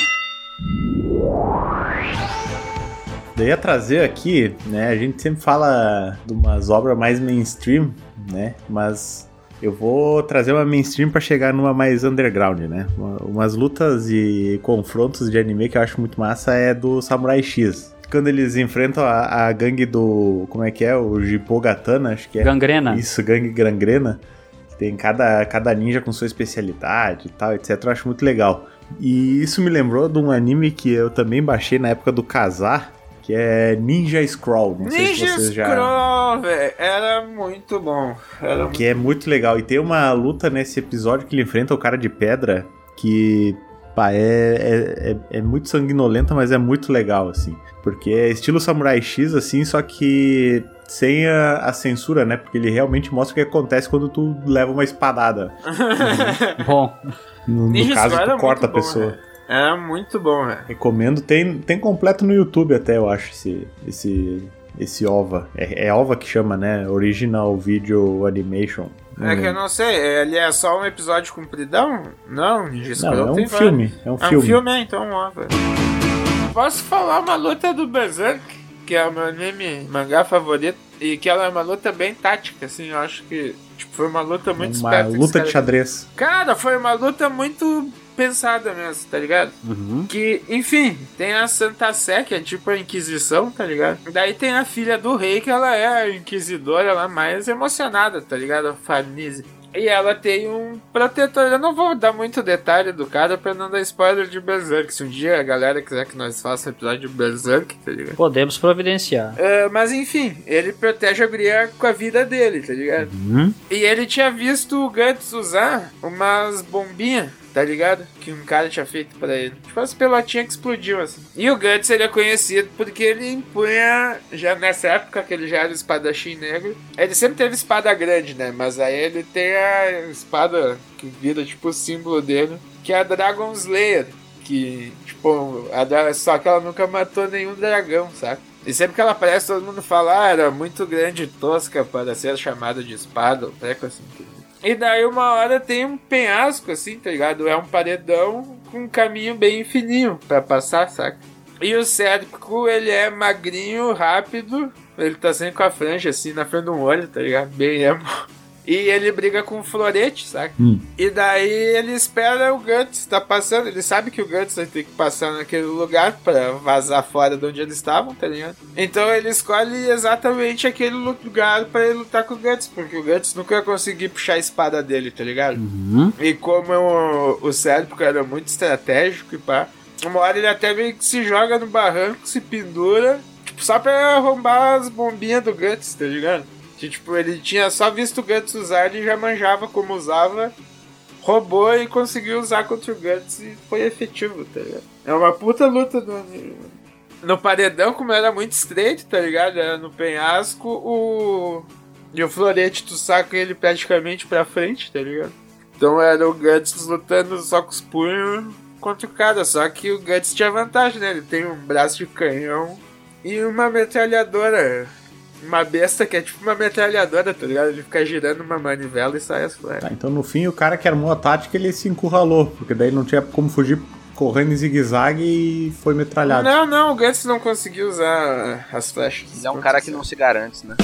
Daí ia trazer aqui, né? A gente sempre fala de umas obras mais mainstream, né? Mas eu vou trazer uma mainstream pra chegar numa mais underground, né? Uma- umas lutas e confrontos de anime que eu acho muito massa é do Samurai X. Quando eles enfrentam a, a gangue do. Como é que é? O Jipogatana, acho que é. Gangrena. Isso, gangue gangrena. Tem cada, cada ninja com sua especialidade e tal, etc. Eu acho muito legal. E isso me lembrou de um anime que eu também baixei na época do casar, que é Ninja Scroll. Não sei se Ninja vocês já. Scroll, velho. Era muito bom. Era muito... Que é muito legal. E tem uma luta nesse episódio que ele enfrenta o cara de pedra que. Pá, é, é, é, é muito sanguinolenta, mas é muito legal, assim. Porque é estilo Samurai X, assim, só que sem a, a censura, né? Porque ele realmente mostra o que acontece quando tu leva uma espadada. *laughs* Bom, No, no caso, tu corta a bom, pessoa. velho. Era muito bom, velho. Recomendo. Tem, tem completo no YouTube até, eu acho, esse, esse, esse OVA. É, é OVA que chama, né? Original Video Animation. É que eu não sei, ele é só um episódio compridão? Não, Ninja Scroll Não, é tem um vários. filme. É um É um filme. filme, é, então, ó, velho. Posso falar uma luta do Berserk, que é o meu anime mangá favorito, e que ela é uma luta bem tática, assim, eu acho que tipo, foi uma luta muito Uma esperta. que os luta de caras- xadrez. Cara, foi uma luta muito pensada mesmo, tá ligado? uhum. Que, enfim, tem a Santa Sé, que é tipo a Inquisição, tá ligado? Daí tem a filha do rei, que ela é a inquisidora lá mais emocionada, tá ligado? A Farnese. E ela tem um protetor. Eu não vou dar muito detalhe do cara pra não dar spoiler de Berserk. Se um dia a galera quiser que nós façamos episódio de Berserk, tá ligado? Podemos providenciar. Uh, mas enfim, ele protege a guria com a vida dele, tá ligado? Uhum. E ele tinha visto o Guts usar umas bombinhas tá ligado? Que um cara tinha feito pra ele. Tipo as pelotinhas que explodiu, assim. E o Guts, ele é conhecido porque ele empunha, já nessa época que ele já era espadachim negro, ele sempre teve espada grande, né? Mas aí ele tem a espada que vira, tipo, o símbolo dele, que é a Dragon Slayer. Que, tipo, a, só que ela nunca matou nenhum dragão, sabe? E sempre que ela aparece, todo mundo fala, ah, era muito grande e tosca para ser chamada de espada ou treco assim. E daí uma hora tem um penhasco, assim, tá ligado? É um paredão com um caminho bem fininho para passar, saca? E o Cédrico, ele é magrinho, rápido. Ele tá sempre com a franja, assim, na frente do olho, tá ligado? Bem emo. E ele briga com o Florete, saca? Hum. E daí ele espera o Guts tá passando. Ele sabe que o Guts vai ter que passar naquele lugar para vazar fora de onde eles estavam, tá ligado? Então ele escolhe exatamente aquele lugar para ele lutar com o Guts, porque o Guts nunca ia conseguir puxar a espada dele, tá ligado? Uhum. E como o, o Cérebro era muito estratégico e pá, uma hora ele até meio que se joga no barranco, se pendura, tipo, só pra arrombar as bombinhas do Guts, tá ligado? Que, tipo, ele tinha só visto o Guts usar e já manjava como usava, roubou e conseguiu usar contra o Guts e foi efetivo, tá ligado? É uma puta luta do. No paredão, como era muito estreito, tá ligado? Era no penhasco, o. E o Florete, tu saca ele praticamente pra frente, tá ligado? Então era o Guts lutando só com os punhos contra o cara. Só que o Guts tinha vantagem, né? Ele tem um braço de canhão e uma metralhadora uma besta que é tipo uma metralhadora, tá ligado? Ele fica girando uma manivela e sai as flechas. Tá, então no fim o cara que armou a tática ele se encurralou, porque daí não tinha como fugir correndo em zigue-zague e foi metralhado. Não, não, o Guts não conseguiu usar as flechas. Ele é um cara que não se garante, né?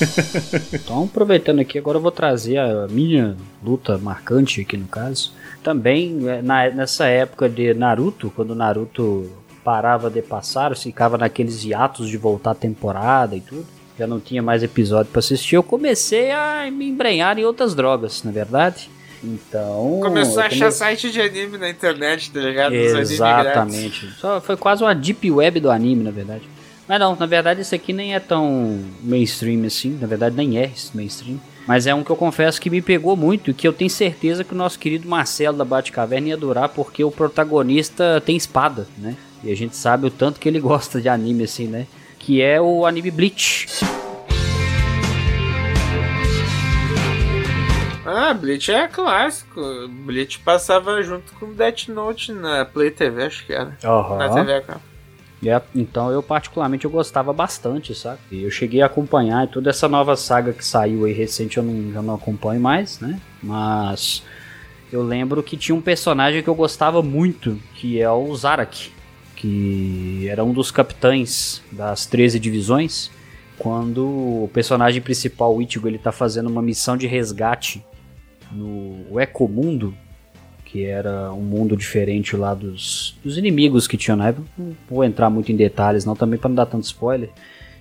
*laughs* então, aproveitando aqui, agora eu vou trazer a minha luta marcante aqui no caso. Também é, na, nessa época de Naruto, quando Naruto parava de passar, ficava naqueles hiatos de voltar a temporada e tudo já não tinha mais episódio para assistir, eu comecei a me embrenhar em outras drogas, na verdade. Então. Começou a achar site de anime na internet, tá ligado? Exatamente. Só foi quase uma deep web do anime, na verdade. Mas não, na verdade isso aqui nem é tão mainstream assim, na verdade nem é mainstream. Mas é um que eu confesso que me pegou muito e que eu tenho certeza que o nosso querido Marcelo da Batcaverna ia adorar porque o protagonista tem espada, né? E a gente sabe o tanto que ele *laughs* gosta de anime assim, né? Que é o anime Bleach. Ah, Bleach é clássico. Bleach passava junto com Death Note na Play TV, acho que era. Uhum. Na TV cara. É, então eu particularmente eu gostava bastante, sabe? Eu cheguei a acompanhar toda essa nova saga que saiu aí recente, eu não, já não acompanho mais, né? Mas eu lembro que tinha um personagem que eu gostava muito, que é o Zarak que era um dos capitães das 13 divisões, quando o personagem principal, o Ichigo, ele tá fazendo uma missão de resgate no Ecomundo, que era um mundo diferente lá dos, dos inimigos que tinham na época. Não vou entrar muito em detalhes, não, também para não dar tanto spoiler.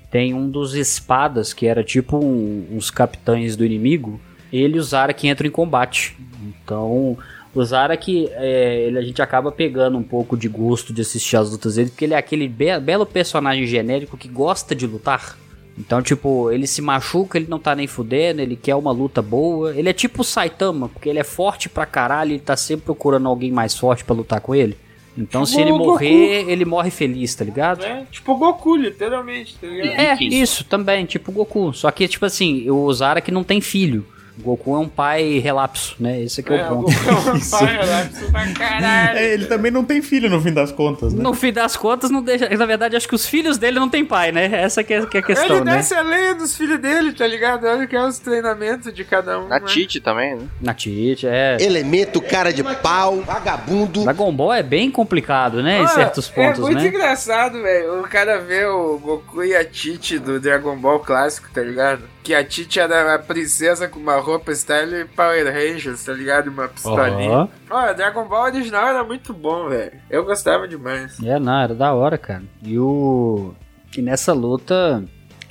Tem um dos espadas, que era tipo um, uns capitães do inimigo, ele e o Zara que entram em combate. Então, o Zara que é, ele, a gente acaba pegando um pouco de gosto de assistir as lutas dele, porque ele é aquele be belo personagem genérico que gosta de lutar. Então, tipo, ele se machuca, ele não tá nem fudendo, ele quer uma luta boa. Ele é tipo o Saitama, porque ele é forte pra caralho, ele tá sempre procurando alguém mais forte para lutar com ele. Então, tipo se ele morrer, Goku. ele morre feliz, tá ligado? É, tipo o Goku, literalmente, tá ligado? É, isso, também, tipo o Goku. Só que, tipo assim, o Zara que não tem filho. Goku é um pai relapso, né? Esse aqui é, é o ponto. O Goku é um *laughs* pai relapso pra caralho. É, ele também não tem filho no fim das contas, né? No fim das contas, não deixa. Na verdade, acho que os filhos dele não tem pai, né? Essa que é, que é a questão, ele né? Ele desce a lenha dos filhos dele, tá ligado? Olha que é os treinamentos de cada um. Na né? Tite também, né? Na Tite, é. Elemento, cara de pau, vagabundo. Dragon Ball é bem complicado, né? Ah, em certos pontos, né? É muito né? engraçado, velho. O cara vê o Goku e a Tite do Dragon Ball clássico, tá ligado? Que a Tite era a princesa com uma roupa style Power Rangers, tá ligado? Uma pistolinha. Uhum. Oh, Dragon Ball original era muito bom, velho. Eu gostava demais. É, não, era da hora, cara. E o. E nessa luta.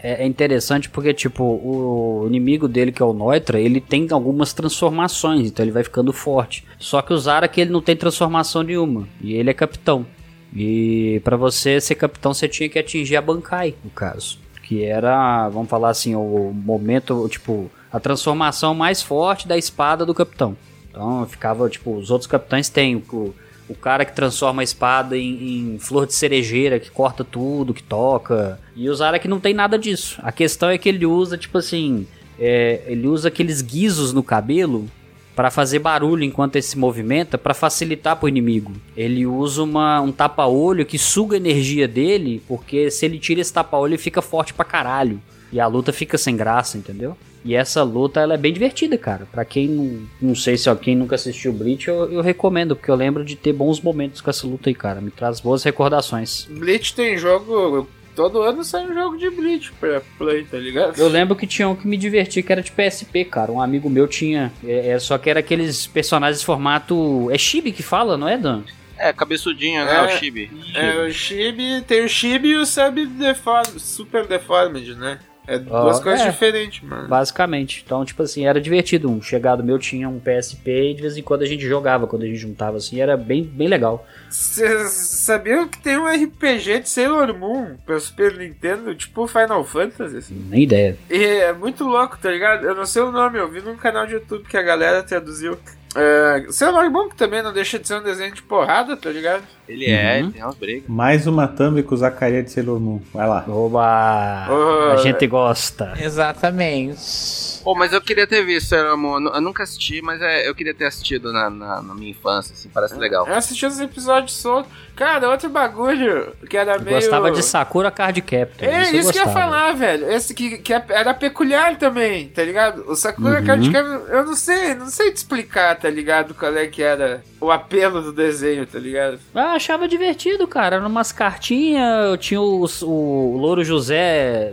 é, é interessante porque, tipo, o inimigo dele, que é o Neutra, ele tem algumas transformações, então ele vai ficando forte. Só que o Zarak, ele não tem transformação nenhuma, e ele é capitão. E para você ser capitão, você tinha que atingir a Bankai, no caso. Que era, vamos falar assim, o momento, tipo, a transformação mais forte da espada do capitão. Então ficava, tipo, os outros capitães têm o, o cara que transforma a espada em, em, flor de cerejeira, que corta tudo, que toca. E o Zarak não tem nada disso. A questão é que ele usa, tipo assim, é, ele usa aqueles guizos no cabelo para fazer barulho enquanto ele se movimenta, para facilitar pro inimigo. Ele usa uma, um tapa-olho que suga a energia dele, porque se ele tira esse tapa-olho, ele fica forte pra caralho. E a luta fica sem graça, entendeu? E essa luta ela é bem divertida, cara. Para quem não, não sei se alguém nunca assistiu Bleach, eu, eu, recomendo, porque eu lembro de ter bons momentos com essa luta aí, cara. Me traz boas recordações. Bleach tem jogo. Todo ano sai um jogo de Bleach pra Play, tá ligado? Eu lembro que tinha um que me divertia, que era de PSP, cara. Um amigo meu tinha. É, é só que era aqueles personagens formato. É Chibi que fala, não é, Dan? É, cabeçudinho, né? É, o Chibi. É, o Chibi. Tem o Chibi e o Sub Deformed, Super Deformed, né? É duas oh, coisas é, diferentes, mano. Basicamente. Então, tipo assim, era divertido. Um chegado meu tinha um PSP e de vez em quando a gente jogava, quando a gente juntava assim, era bem, bem legal. Vocês sabiam que tem um RPG de Sailor Moon pra Super Nintendo, tipo Final Fantasy? Assim? Nem ideia. E é muito louco, tá ligado? Eu não sei o nome, eu vi num canal de YouTube que a galera traduziu. É, Sailor Moon que também não deixa de ser um desenho de porrada, tá ligado? Ele é, uhum. tem umas brigas. Mais uma thumb com o Zacarias de Sailor Moon. Vai lá. Oba! Oh, a gente gosta. Exatamente. Pô, mas eu queria ter visto Sailor Moon. Eu nunca assisti, mas é, eu queria ter assistido na, na, na minha infância, assim, parece legal. Eu assisti os episódios soltos. Cara, outro bagulho que era eu meio. Gostava de Sakura Card Captor. É, isso, isso que eu ia falar, velho. Esse que, que é, era peculiar também, tá ligado? O Sakura uhum. Card Captor, eu não sei, não sei te explicar, tá ligado? Qual é que era o apelo do desenho, tá ligado? Eu achava divertido, cara. Eram umas cartinhas, eu tinha o, o Louro José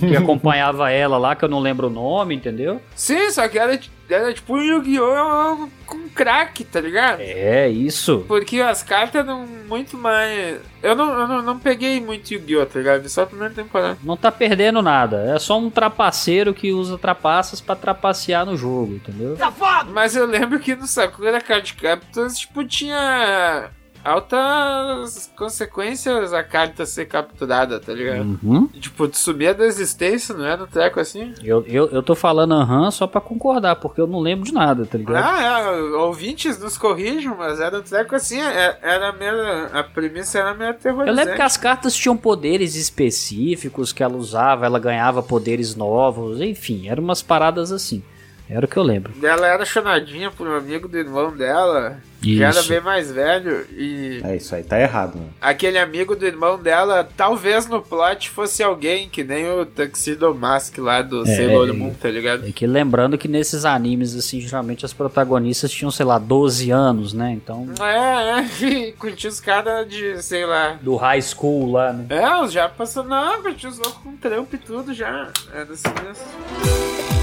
que *laughs* acompanhava ela lá, que eu não lembro o nome, entendeu? Sim, só que era era tipo um Yu-Gi-Oh! com crack, tá ligado? É, isso. Porque as cartas eram muito mais. Eu não, eu não, não peguei muito Yu-Gi-Oh! tá ligado? Só a primeira temporada. Não tá perdendo nada. É só um trapaceiro que usa trapaças pra trapacear no jogo, entendeu? Safado! Mas eu lembro que no Sakura Card Captors, tipo, tinha altas consequências a carta ser capturada, tá ligado? Uhum. Tipo, de subir a existência, não é no treco assim? Eu, eu, eu tô falando aham só pra concordar, porque eu não lembro de nada, tá ligado? Ah, é, ouvintes nos corrijam, mas era um treco assim, é, era meio, a premissa era meio aterrorizante. Eu lembro que as cartas tinham poderes específicos que ela usava, ela ganhava poderes novos, enfim, eram umas paradas assim. Era o que eu lembro. Ela era chonadinha por um amigo do irmão dela, isso. que era bem mais velho e. É isso aí, tá errado, mano. Aquele amigo do irmão dela, talvez no plot fosse alguém que nem o Tuxedo Mask lá do é, Sailor Moon, tá ligado? É que lembrando que nesses animes, assim, geralmente as protagonistas tinham, sei lá, 12 anos, né? Então. É, é, *laughs* curtiu os caras de, sei lá. Do high school lá, né? É, já passou. Não, curtiu os loucos com trampo e tudo já. Era assim mesmo.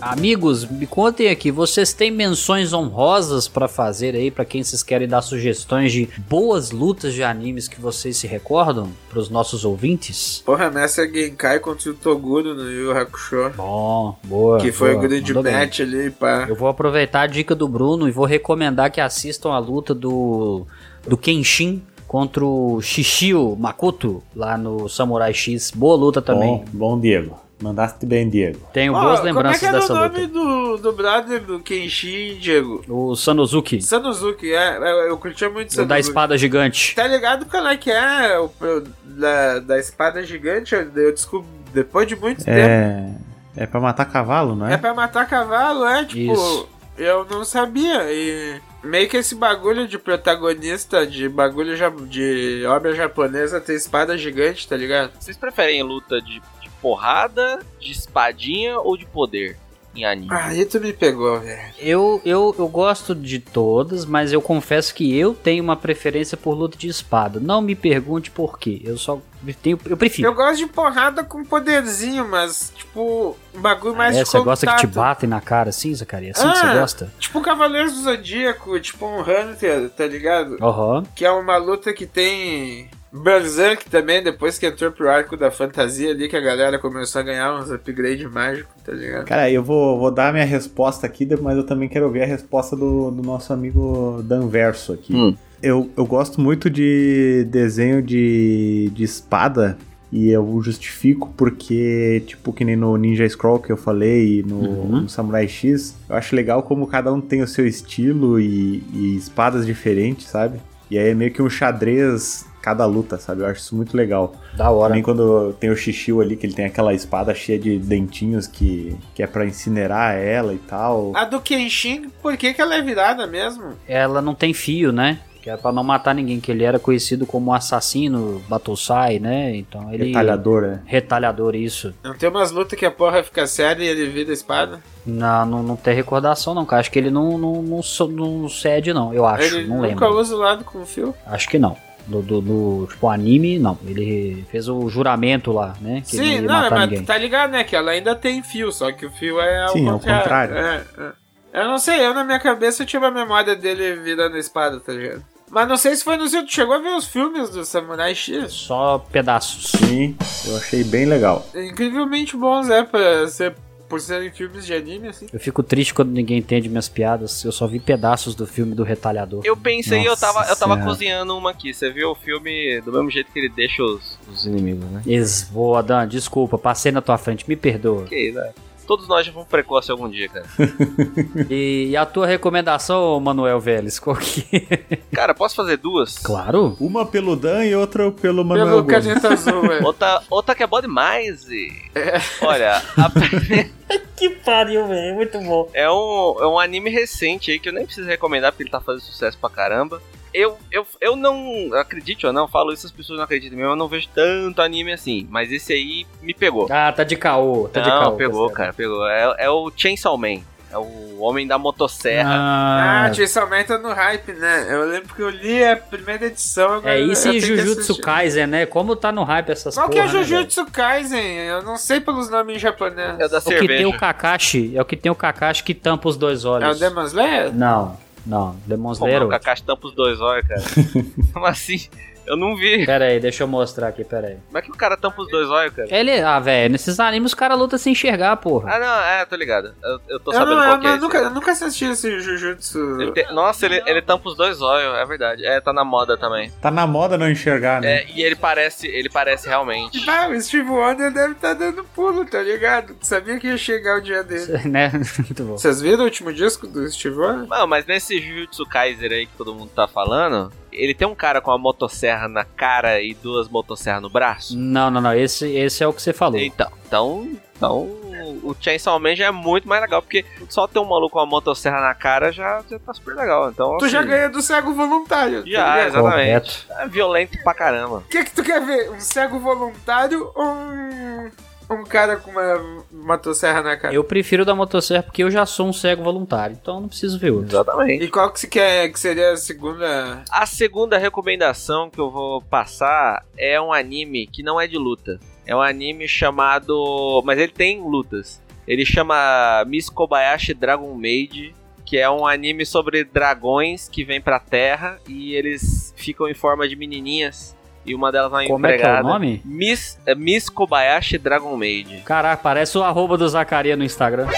Amigos, me contem aqui, vocês têm menções honrosas para fazer aí para quem vocês querem dar sugestões de boas lutas de animes que vocês se recordam para os nossos ouvintes? Porra, nessa Genkai contra o Toguro no Yu Hakusho. Bom, boa. Que foi o grande match bem. ali, pá. Eu vou aproveitar a dica do Bruno e vou recomendar que assistam a luta do do Kenshin contra o Shishio Makoto lá no Samurai X. Boa luta também. Bom, bom Diego. Mandaste bem, Diego. Tenho oh, boas lembranças como é que era o nome do, do brother do Kenshin, Diego? O Sanosuke. Sanosuke, é. Eu, eu curtia muito Sanosuke. O da espada gigante. Tá ligado qual é que é? O, da, da espada gigante, eu descobri depois de muito é... tempo. É pra matar cavalo, não é? É pra matar cavalo, é. Tipo, Isso. eu não sabia. E meio que esse bagulho de protagonista, de bagulho de obra japonesa ter espada gigante, tá ligado? Vocês preferem luta de porrada, de espadinha ou de poder? em anime. Aí tu me pegou, velho. Eu, eu, eu gosto de todas, mas eu confesso que eu tenho uma preferência por luta de espada. Não me pergunte por quê. Eu só tenho. Eu prefiro. Eu gosto de porrada com poderzinho, mas, tipo, um bagulho mais é, de você gosta que te batem na cara assim, Zacarias? Assim ah, que você gosta? Tipo Cavaleiros do Zodíaco, tipo um Hunter, tá ligado? Aham. Que é uma luta que tem Berserk também, depois que entrou pro arco da fantasia ali, que a galera começou a ganhar uns upgrades mágicos, tá ligado? Cara, eu vou, vou dar a minha resposta aqui, mas eu também quero ver a resposta do, do nosso amigo Danverso aqui. Hum. Eu, eu gosto muito de desenho de, de espada e eu justifico porque, tipo, que nem no Ninja Scroll que eu falei e no, Uhum. no Samurai X, eu acho legal como cada um tem o seu estilo e, e espadas diferentes, sabe? E aí é meio que um xadrez cada luta, sabe? Eu acho isso muito legal. Da hora. Também quando tem o Shishio ali, que ele tem aquela espada cheia de dentinhos que, que é pra incinerar ela e tal. A do Kenshin, por que, que ela é virada mesmo? Ela não tem fio, né? Que é pra não matar ninguém, que ele era conhecido como assassino Batosai, né? Então ele. Retalhador, né? Retalhador, isso. Não tem umas lutas que a porra fica séria e ele vira a espada? Não, não, não tem recordação, não, cara. Acho que ele não, não, não, não cede, não. Eu acho, ele não nunca lembro. usa o lado com fio. Acho que não. Do, do, do, tipo, anime, não. Ele fez o juramento lá, né? Que Sim, não, matar mas ninguém. tá ligado, né? Que ela ainda tem fio, só que o fio é ao Sim, ao contrário. contrário. É, é. Eu não sei, eu na minha cabeça eu tive a memória dele virando a espada, tá ligado? Mas não sei se foi no seu. Tu chegou a ver os filmes do Samurai X? Só pedaços. Sim, eu achei bem legal. Incrivelmente bons, é, pra ser, por serem filmes de anime, assim. Eu fico triste quando ninguém entende minhas piadas. Eu só vi pedaços do filme do Retalhador. Eu pensei, eu Nossa tava, eu tava cozinhando uma aqui. Você viu o filme do mesmo jeito que ele deixa os, os inimigos, né? Es, boa, Dan, desculpa, passei na tua frente, me perdoa. Que isso, né? Todos nós já fomos precoce algum dia, cara. *laughs* E, e a tua recomendação, Manuel Vélez, qual que é? Cara, posso fazer duas? Claro. Uma pelo Dan e outra pelo Manuel Pelo Gomes. caneta azul, é. Outra, outra que é boa demais. E... Olha, a *laughs* primeira *laughs* Que pariu, velho, muito bom. é um, é um anime recente aí que eu nem preciso recomendar porque ele tá fazendo sucesso pra caramba. Eu, eu, eu não, acredite ou não, falo isso, as pessoas não acreditam mim, eu não vejo tanto anime assim, mas esse aí me pegou. Ah, tá de caô, tá de não, caô. pegou, tá cara, pegou. É, é o Chainsaw Man, é o homem da motosserra. Ah, Ah, Chainsaw Man tá no hype, né? Eu lembro que eu li a primeira edição. agora é isso e Jujutsu. Kaisen, né? Como tá no hype essas Qual que é né, Jujutsu Kaisen? Eu não sei pelos nomes em japonês. É o da velho? O que tem cerveja. o Kakashi, é o que tem o Kakashi que tampa os dois É o olhos. Demon Slayer? Não, não, Demon Pô, Slayer. mano, o Kakashi tampa os dois olhos, cara. *laughs* Como assim? Eu não vi. Pera aí, deixa eu mostrar aqui, pera aí. Como é que o cara tampa os dois olhos, cara? Ele, ah, velho, nesses animes os caras lutam sem enxergar, porra. Ah, não, é, tô ligado. Eu, eu tô Eu, sabendo não, qual eu, que é não- esse. nunca, eu nunca assisti esse Jujutsu. Ele tem- Nossa, ele, ele tampa os dois olhos, é verdade. É, tá na moda também. Tá na moda não enxergar, né? É, e ele parece, ele parece realmente. Ah, o Steve Wonder deve estar dando pulo, tá ligado? Sabia que ia chegar o dia dele. *laughs* né? Muito bom. Vocês viram o último disco do Steve Wonder? Não, mas nesse Jujutsu Kaiser aí que todo mundo tá falando, ele tem um cara com uma motosserra na cara e duas motosserras no braço. Não, não, não, esse, esse é o que você falou. Então, então, então o Chainsaw Man já é muito mais legal, porque só ter um maluco com uma motosserra na cara já, já tá super legal. Então, Tu já assim, ganha do cego voluntário. tá Já, exatamente. Correto. É violento pra caramba. O que, que tu quer ver? Um cego voluntário ou um, um cara com uma motosserra na cara? Eu prefiro da motosserra porque eu já sou um cego voluntário, então não preciso ver outro. Exatamente. E qual que, se quer, que seria a segunda? A segunda recomendação que eu vou passar é um anime que não é de luta. É um anime chamado. Mas ele tem lutas. Ele chama Miss Kobayashi Dragon Maid. Que é um anime sobre dragões que vêm pra terra e eles ficam em forma de menininhas. E uma delas é uma Como é que é empregada. o nome? Miss, é Miss Kobayashi Dragon Maid. Caraca, parece o arroba do Zacarias no Instagram. *laughs*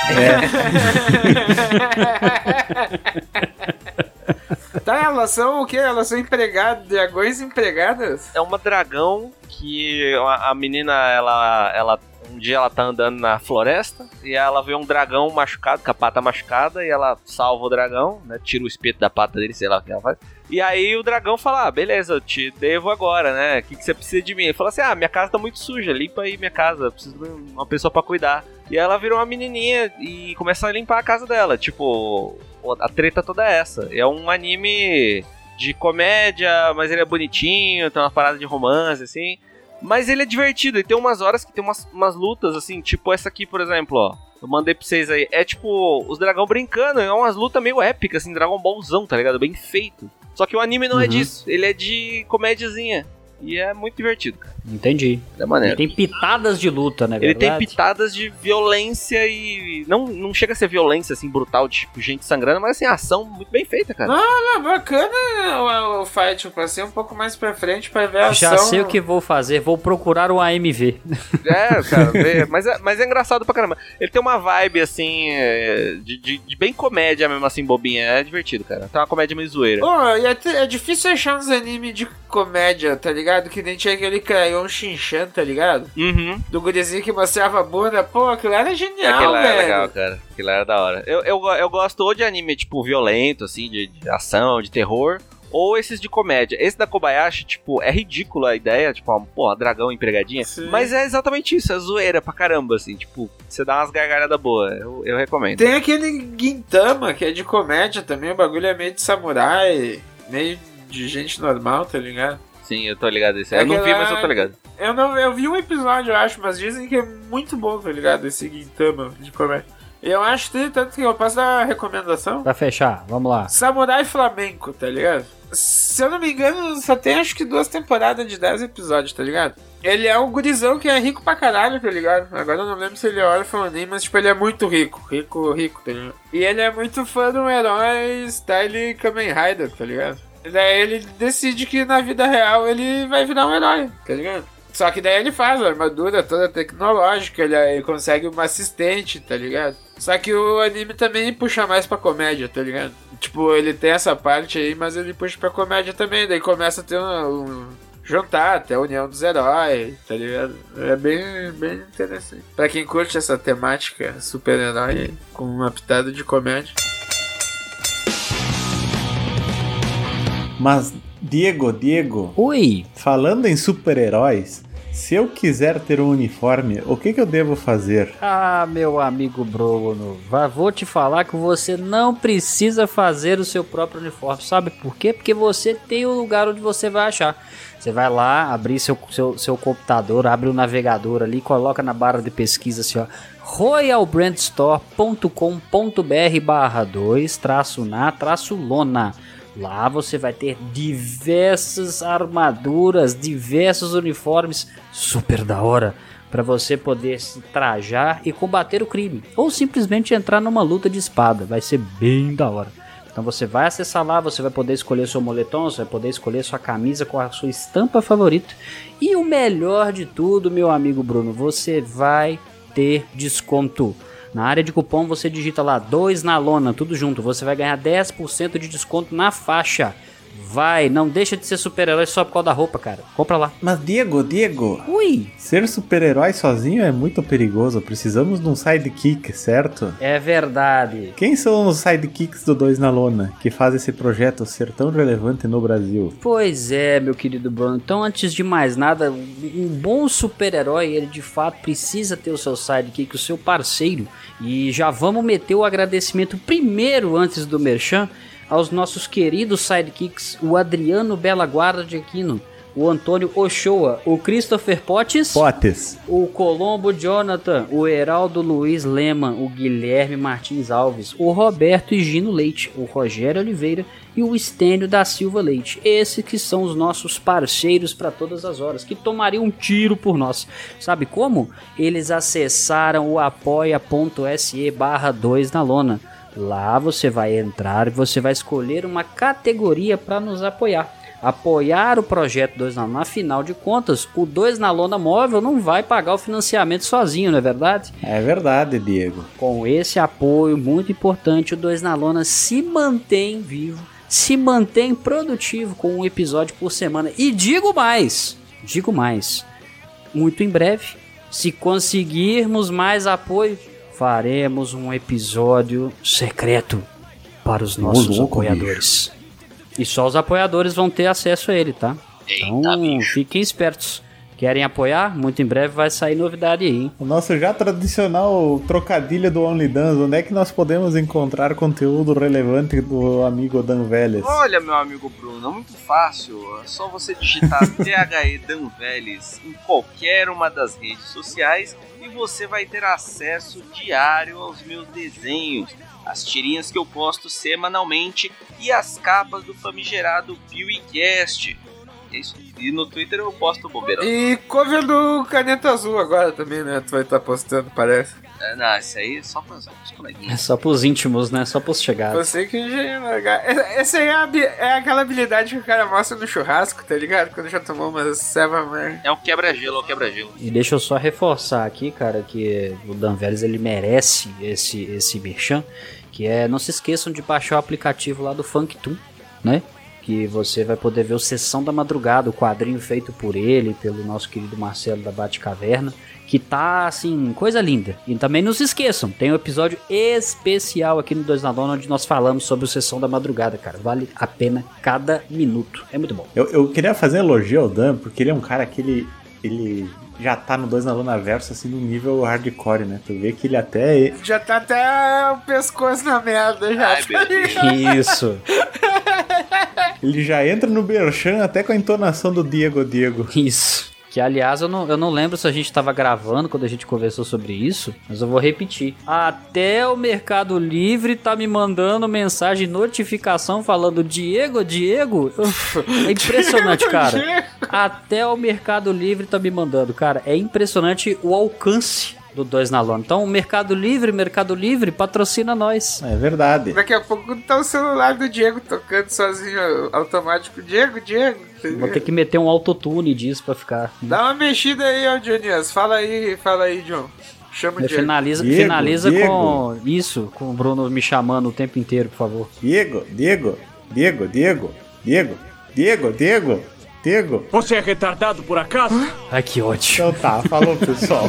tá, elas são o quê? Elas são empregadas, dragões empregadas? É uma dragão que a a menina, ela, ela. Dia ela tá andando na floresta e ela vê um dragão machucado, com a pata machucada, e ela salva o dragão, né? Tira o espeto da pata dele, sei lá o que ela faz. E aí o dragão fala: ah, beleza, eu te devo agora, né? O que, que você precisa de mim? Ele fala assim: ah, minha casa tá muito suja, limpa aí minha casa, eu preciso de uma pessoa pra cuidar. E ela virou uma menininha e começa a limpar a casa dela. Tipo, a treta toda é essa. É um anime de comédia, mas ele é bonitinho, tem uma parada de romance, assim. Mas ele é divertido, e tem umas horas que tem umas, umas lutas, assim, tipo essa aqui, por exemplo, ó. Eu mandei pra vocês aí. É tipo, os dragão brincando, é umas lutas meio épicas, assim, Dragon Ballzão, tá ligado? Bem feito. Só que o anime não é Uhum. disso, ele é de comédiazinha. E é muito divertido, cara. Entendi. É maneiro. Ele tem pitadas de luta, né? Ele tem verdade? pitadas de violência e. Não, não chega a ser violência assim brutal, tipo gente sangrando, mas assim, ação muito bem feita, cara. Ah, bacana o, o fight. Eu passei um pouco mais pra frente pra ver a Já ação. sei o que vou fazer, vou procurar o AMV. É, cara, *laughs* vê, mas, é, mas é engraçado pra caramba. Ele tem uma vibe assim, é, de, de- de bem comédia mesmo, assim, bobinha. É divertido, cara. Tem uma comédia meio zoeira. Pô, e é, é difícil achar uns animes de comédia, tá ligado? Que nem tinha aquele Crayon Shinchan, tá ligado? Uhum. Do gurizinho que mostrava a bunda. Pô, aquilo era genial, Aquilo velho. legal, cara. Aquilo era da hora. Eu, eu, eu gosto ou de anime, tipo, violento, assim, de, de ação, de terror, ou esses de comédia. Esse da Kobayashi, tipo, é ridículo a ideia, tipo, uma, porra, dragão empregadinha. Sim. Mas é exatamente isso, é zoeira pra caramba, assim, tipo, você dá umas gargalhadas boas. Eu, eu recomendo. Tem aquele Gintama, que é de comédia também. O bagulho é meio de samurai, meio de gente normal, tá ligado? Sim, eu tô ligado nesse. É eu não vi, mas eu tô ligado. Eu não, eu vi um episódio, eu acho, mas dizem que é muito bom, tá ligado? Esse Gintama de comédia. Eu acho que tanto que eu posso dar recomendação. Pra fechar, vamos lá. Samurai Flamenco, tá ligado? Se eu não me engano, só tem acho que duas temporadas de 10 episódios, tá ligado? Ele é um gurizão que é rico pra caralho, tá ligado? Agora eu não lembro se ele é órfão ou nem, mas tipo, ele é muito rico. Rico, rico, tá ligado? E ele é muito fã de um herói style Kamen Rider, tá ligado? Daí ele decide que na vida real ele vai virar um herói, tá ligado? Só que daí ele faz a armadura toda tecnológica, ele, ele consegue uma assistente, tá ligado? Só que o anime também puxa mais pra comédia, tá ligado? Tipo, ele tem essa parte aí, mas ele puxa pra comédia também. Daí começa a ter um. um juntar até a união dos heróis, tá ligado? É bem, bem interessante. Pra quem curte essa temática super-herói com uma pitada de comédia. Mas, Diego, Diego, Oi! falando em super-heróis, se eu quiser ter um uniforme, o que, que eu devo fazer? Ah, meu amigo Bruno, vou te falar que você não precisa fazer o seu próprio uniforme. Sabe por quê? Porque você tem o lugar onde você vai achar. Você vai lá, abrir seu, seu, seu computador, abre o navegador ali, coloca na barra de pesquisa assim, ó, royalbrandstore.com.br barra 2, traço na, traço lona. Lá você vai ter diversas armaduras, diversos uniformes super da hora para você poder se trajar e combater o crime ou simplesmente entrar numa luta de espada. Vai ser bem da hora. Então você vai acessar lá, você vai poder escolher seu moletom, você vai poder escolher sua camisa com a sua estampa favorita. E o melhor de tudo, meu amigo Bruno, você vai ter desconto. Na área de cupom você digita lá 2 na lona, tudo junto. Você vai ganhar 10% de desconto na faixa. Vai, não deixa de ser super-herói só por causa da roupa, cara. Compra lá. Mas, Diego, Diego, Ui, ser super-herói sozinho é muito perigoso. Precisamos de um sidekick, certo? é verdade. Quem são os sidekicks do Dois na Lona que faz esse projeto ser tão relevante no Brasil? Pois é, meu querido Bruno. Então, antes de mais nada, um bom super-herói, ele de fato precisa ter o seu sidekick, o seu parceiro. E já vamos meter o agradecimento primeiro, antes do Merchan, aos nossos queridos sidekicks, o Adriano Bela Guarda de Aquino, o Antônio Ochoa, o Christopher Potes, Potes. o Colombo Jonathan, o Heraldo Luiz Lema, o Guilherme Martins Alves, o Roberto Higino Leite, o Rogério Oliveira e o Estênio da Silva Leite. Esses que são os nossos parceiros para todas as horas, que tomariam um tiro por nós. Sabe como? Eles acessaram o apoia.se barra 2 na lona. Lá você vai entrar e você vai escolher uma categoria para nos apoiar apoiar o projeto 2 na lona. Afinal de contas, o 2 na lona móvel não vai pagar o financiamento sozinho, não é verdade? É verdade, Diego. Com esse apoio muito importante, o 2 na lona se mantém vivo, se mantém produtivo com um episódio por semana. E digo mais, digo mais, muito em breve, se conseguirmos mais apoio, faremos um episódio secreto para os nossos louco, apoiadores. E só os apoiadores vão ter acesso a ele, tá? Então fiquem espertos. Querem apoiar? Muito em breve vai sair novidade aí, hein? O nosso já tradicional trocadilho do OnlyDans, onde é que nós podemos encontrar conteúdo relevante do amigo Dan Vélez? Olha, meu amigo Bruno, é muito fácil. É só você digitar *laughs* THE Dan Vélez em qualquer uma das redes sociais e você vai ter acesso diário aos meus desenhos, as tirinhas que eu posto semanalmente e as capas do famigerado PewCast. É isso. E no Twitter eu posto bobeira. E cover do Caneta Azul agora também, né? Tu vai estar postando, parece. É, não, isso aí é só pros, pros É coleguinhas. só pros íntimos, né? Só pros chegados. Você que engenheiro, cara? Essa aí é, a é aquela habilidade que o cara mostra no churrasco, tá ligado? Quando já tomou uma merda. É um quebra-gelo, é um quebra-gelo. E deixa eu só reforçar aqui, cara, que o Dan Vélez, ele merece esse, esse merchan, que é, não se esqueçam de baixar o aplicativo lá do FunkToon, né? Que você vai poder ver o Sessão da Madrugada, o quadrinho feito por ele, pelo nosso querido Marcelo da Batcaverna, que tá, assim, coisa linda. E também não se esqueçam, tem um episódio especial aqui no Dois na Dona, onde nós falamos sobre o Sessão da Madrugada, cara. Vale a pena cada minuto. É muito bom. Eu, eu queria fazer elogio ao Dan, porque ele é um cara que ele, ele já tá no 2 na Luna Verso, assim, no nível hardcore, né? Tu vê que ele até. Já tá até o pescoço na merda já. Ai, tá? Isso. Ele já entra no Berchan até com a entonação do Diego Diego. Isso. Que aliás eu não, eu não lembro se a gente tava gravando quando a gente conversou sobre isso, mas eu vou repetir. Até o Mercado Livre tá me mandando mensagem, notificação falando Diego, Diego. É impressionante, *laughs* cara. Até o Mercado Livre tá me mandando, cara. É impressionante o alcance do Dois na Lona. Então, o Mercado Livre, Mercado Livre, patrocina nós. É verdade. Daqui a pouco tá o celular do Diego tocando sozinho, automático. Diego, Diego. Vou ter que meter um autotune disso pra ficar. Dá uma mexida aí, ó, Junias. Fala aí, fala aí, John. Chama o Diego. Finaliza, Diego, finaliza Diego. com isso, com o Bruno me chamando o tempo inteiro, por favor. Diego, Diego, Diego, Diego, Diego, Diego, Diego, Diego. Você é retardado por acaso? Ai, que ódio. Então tá, falou pessoal.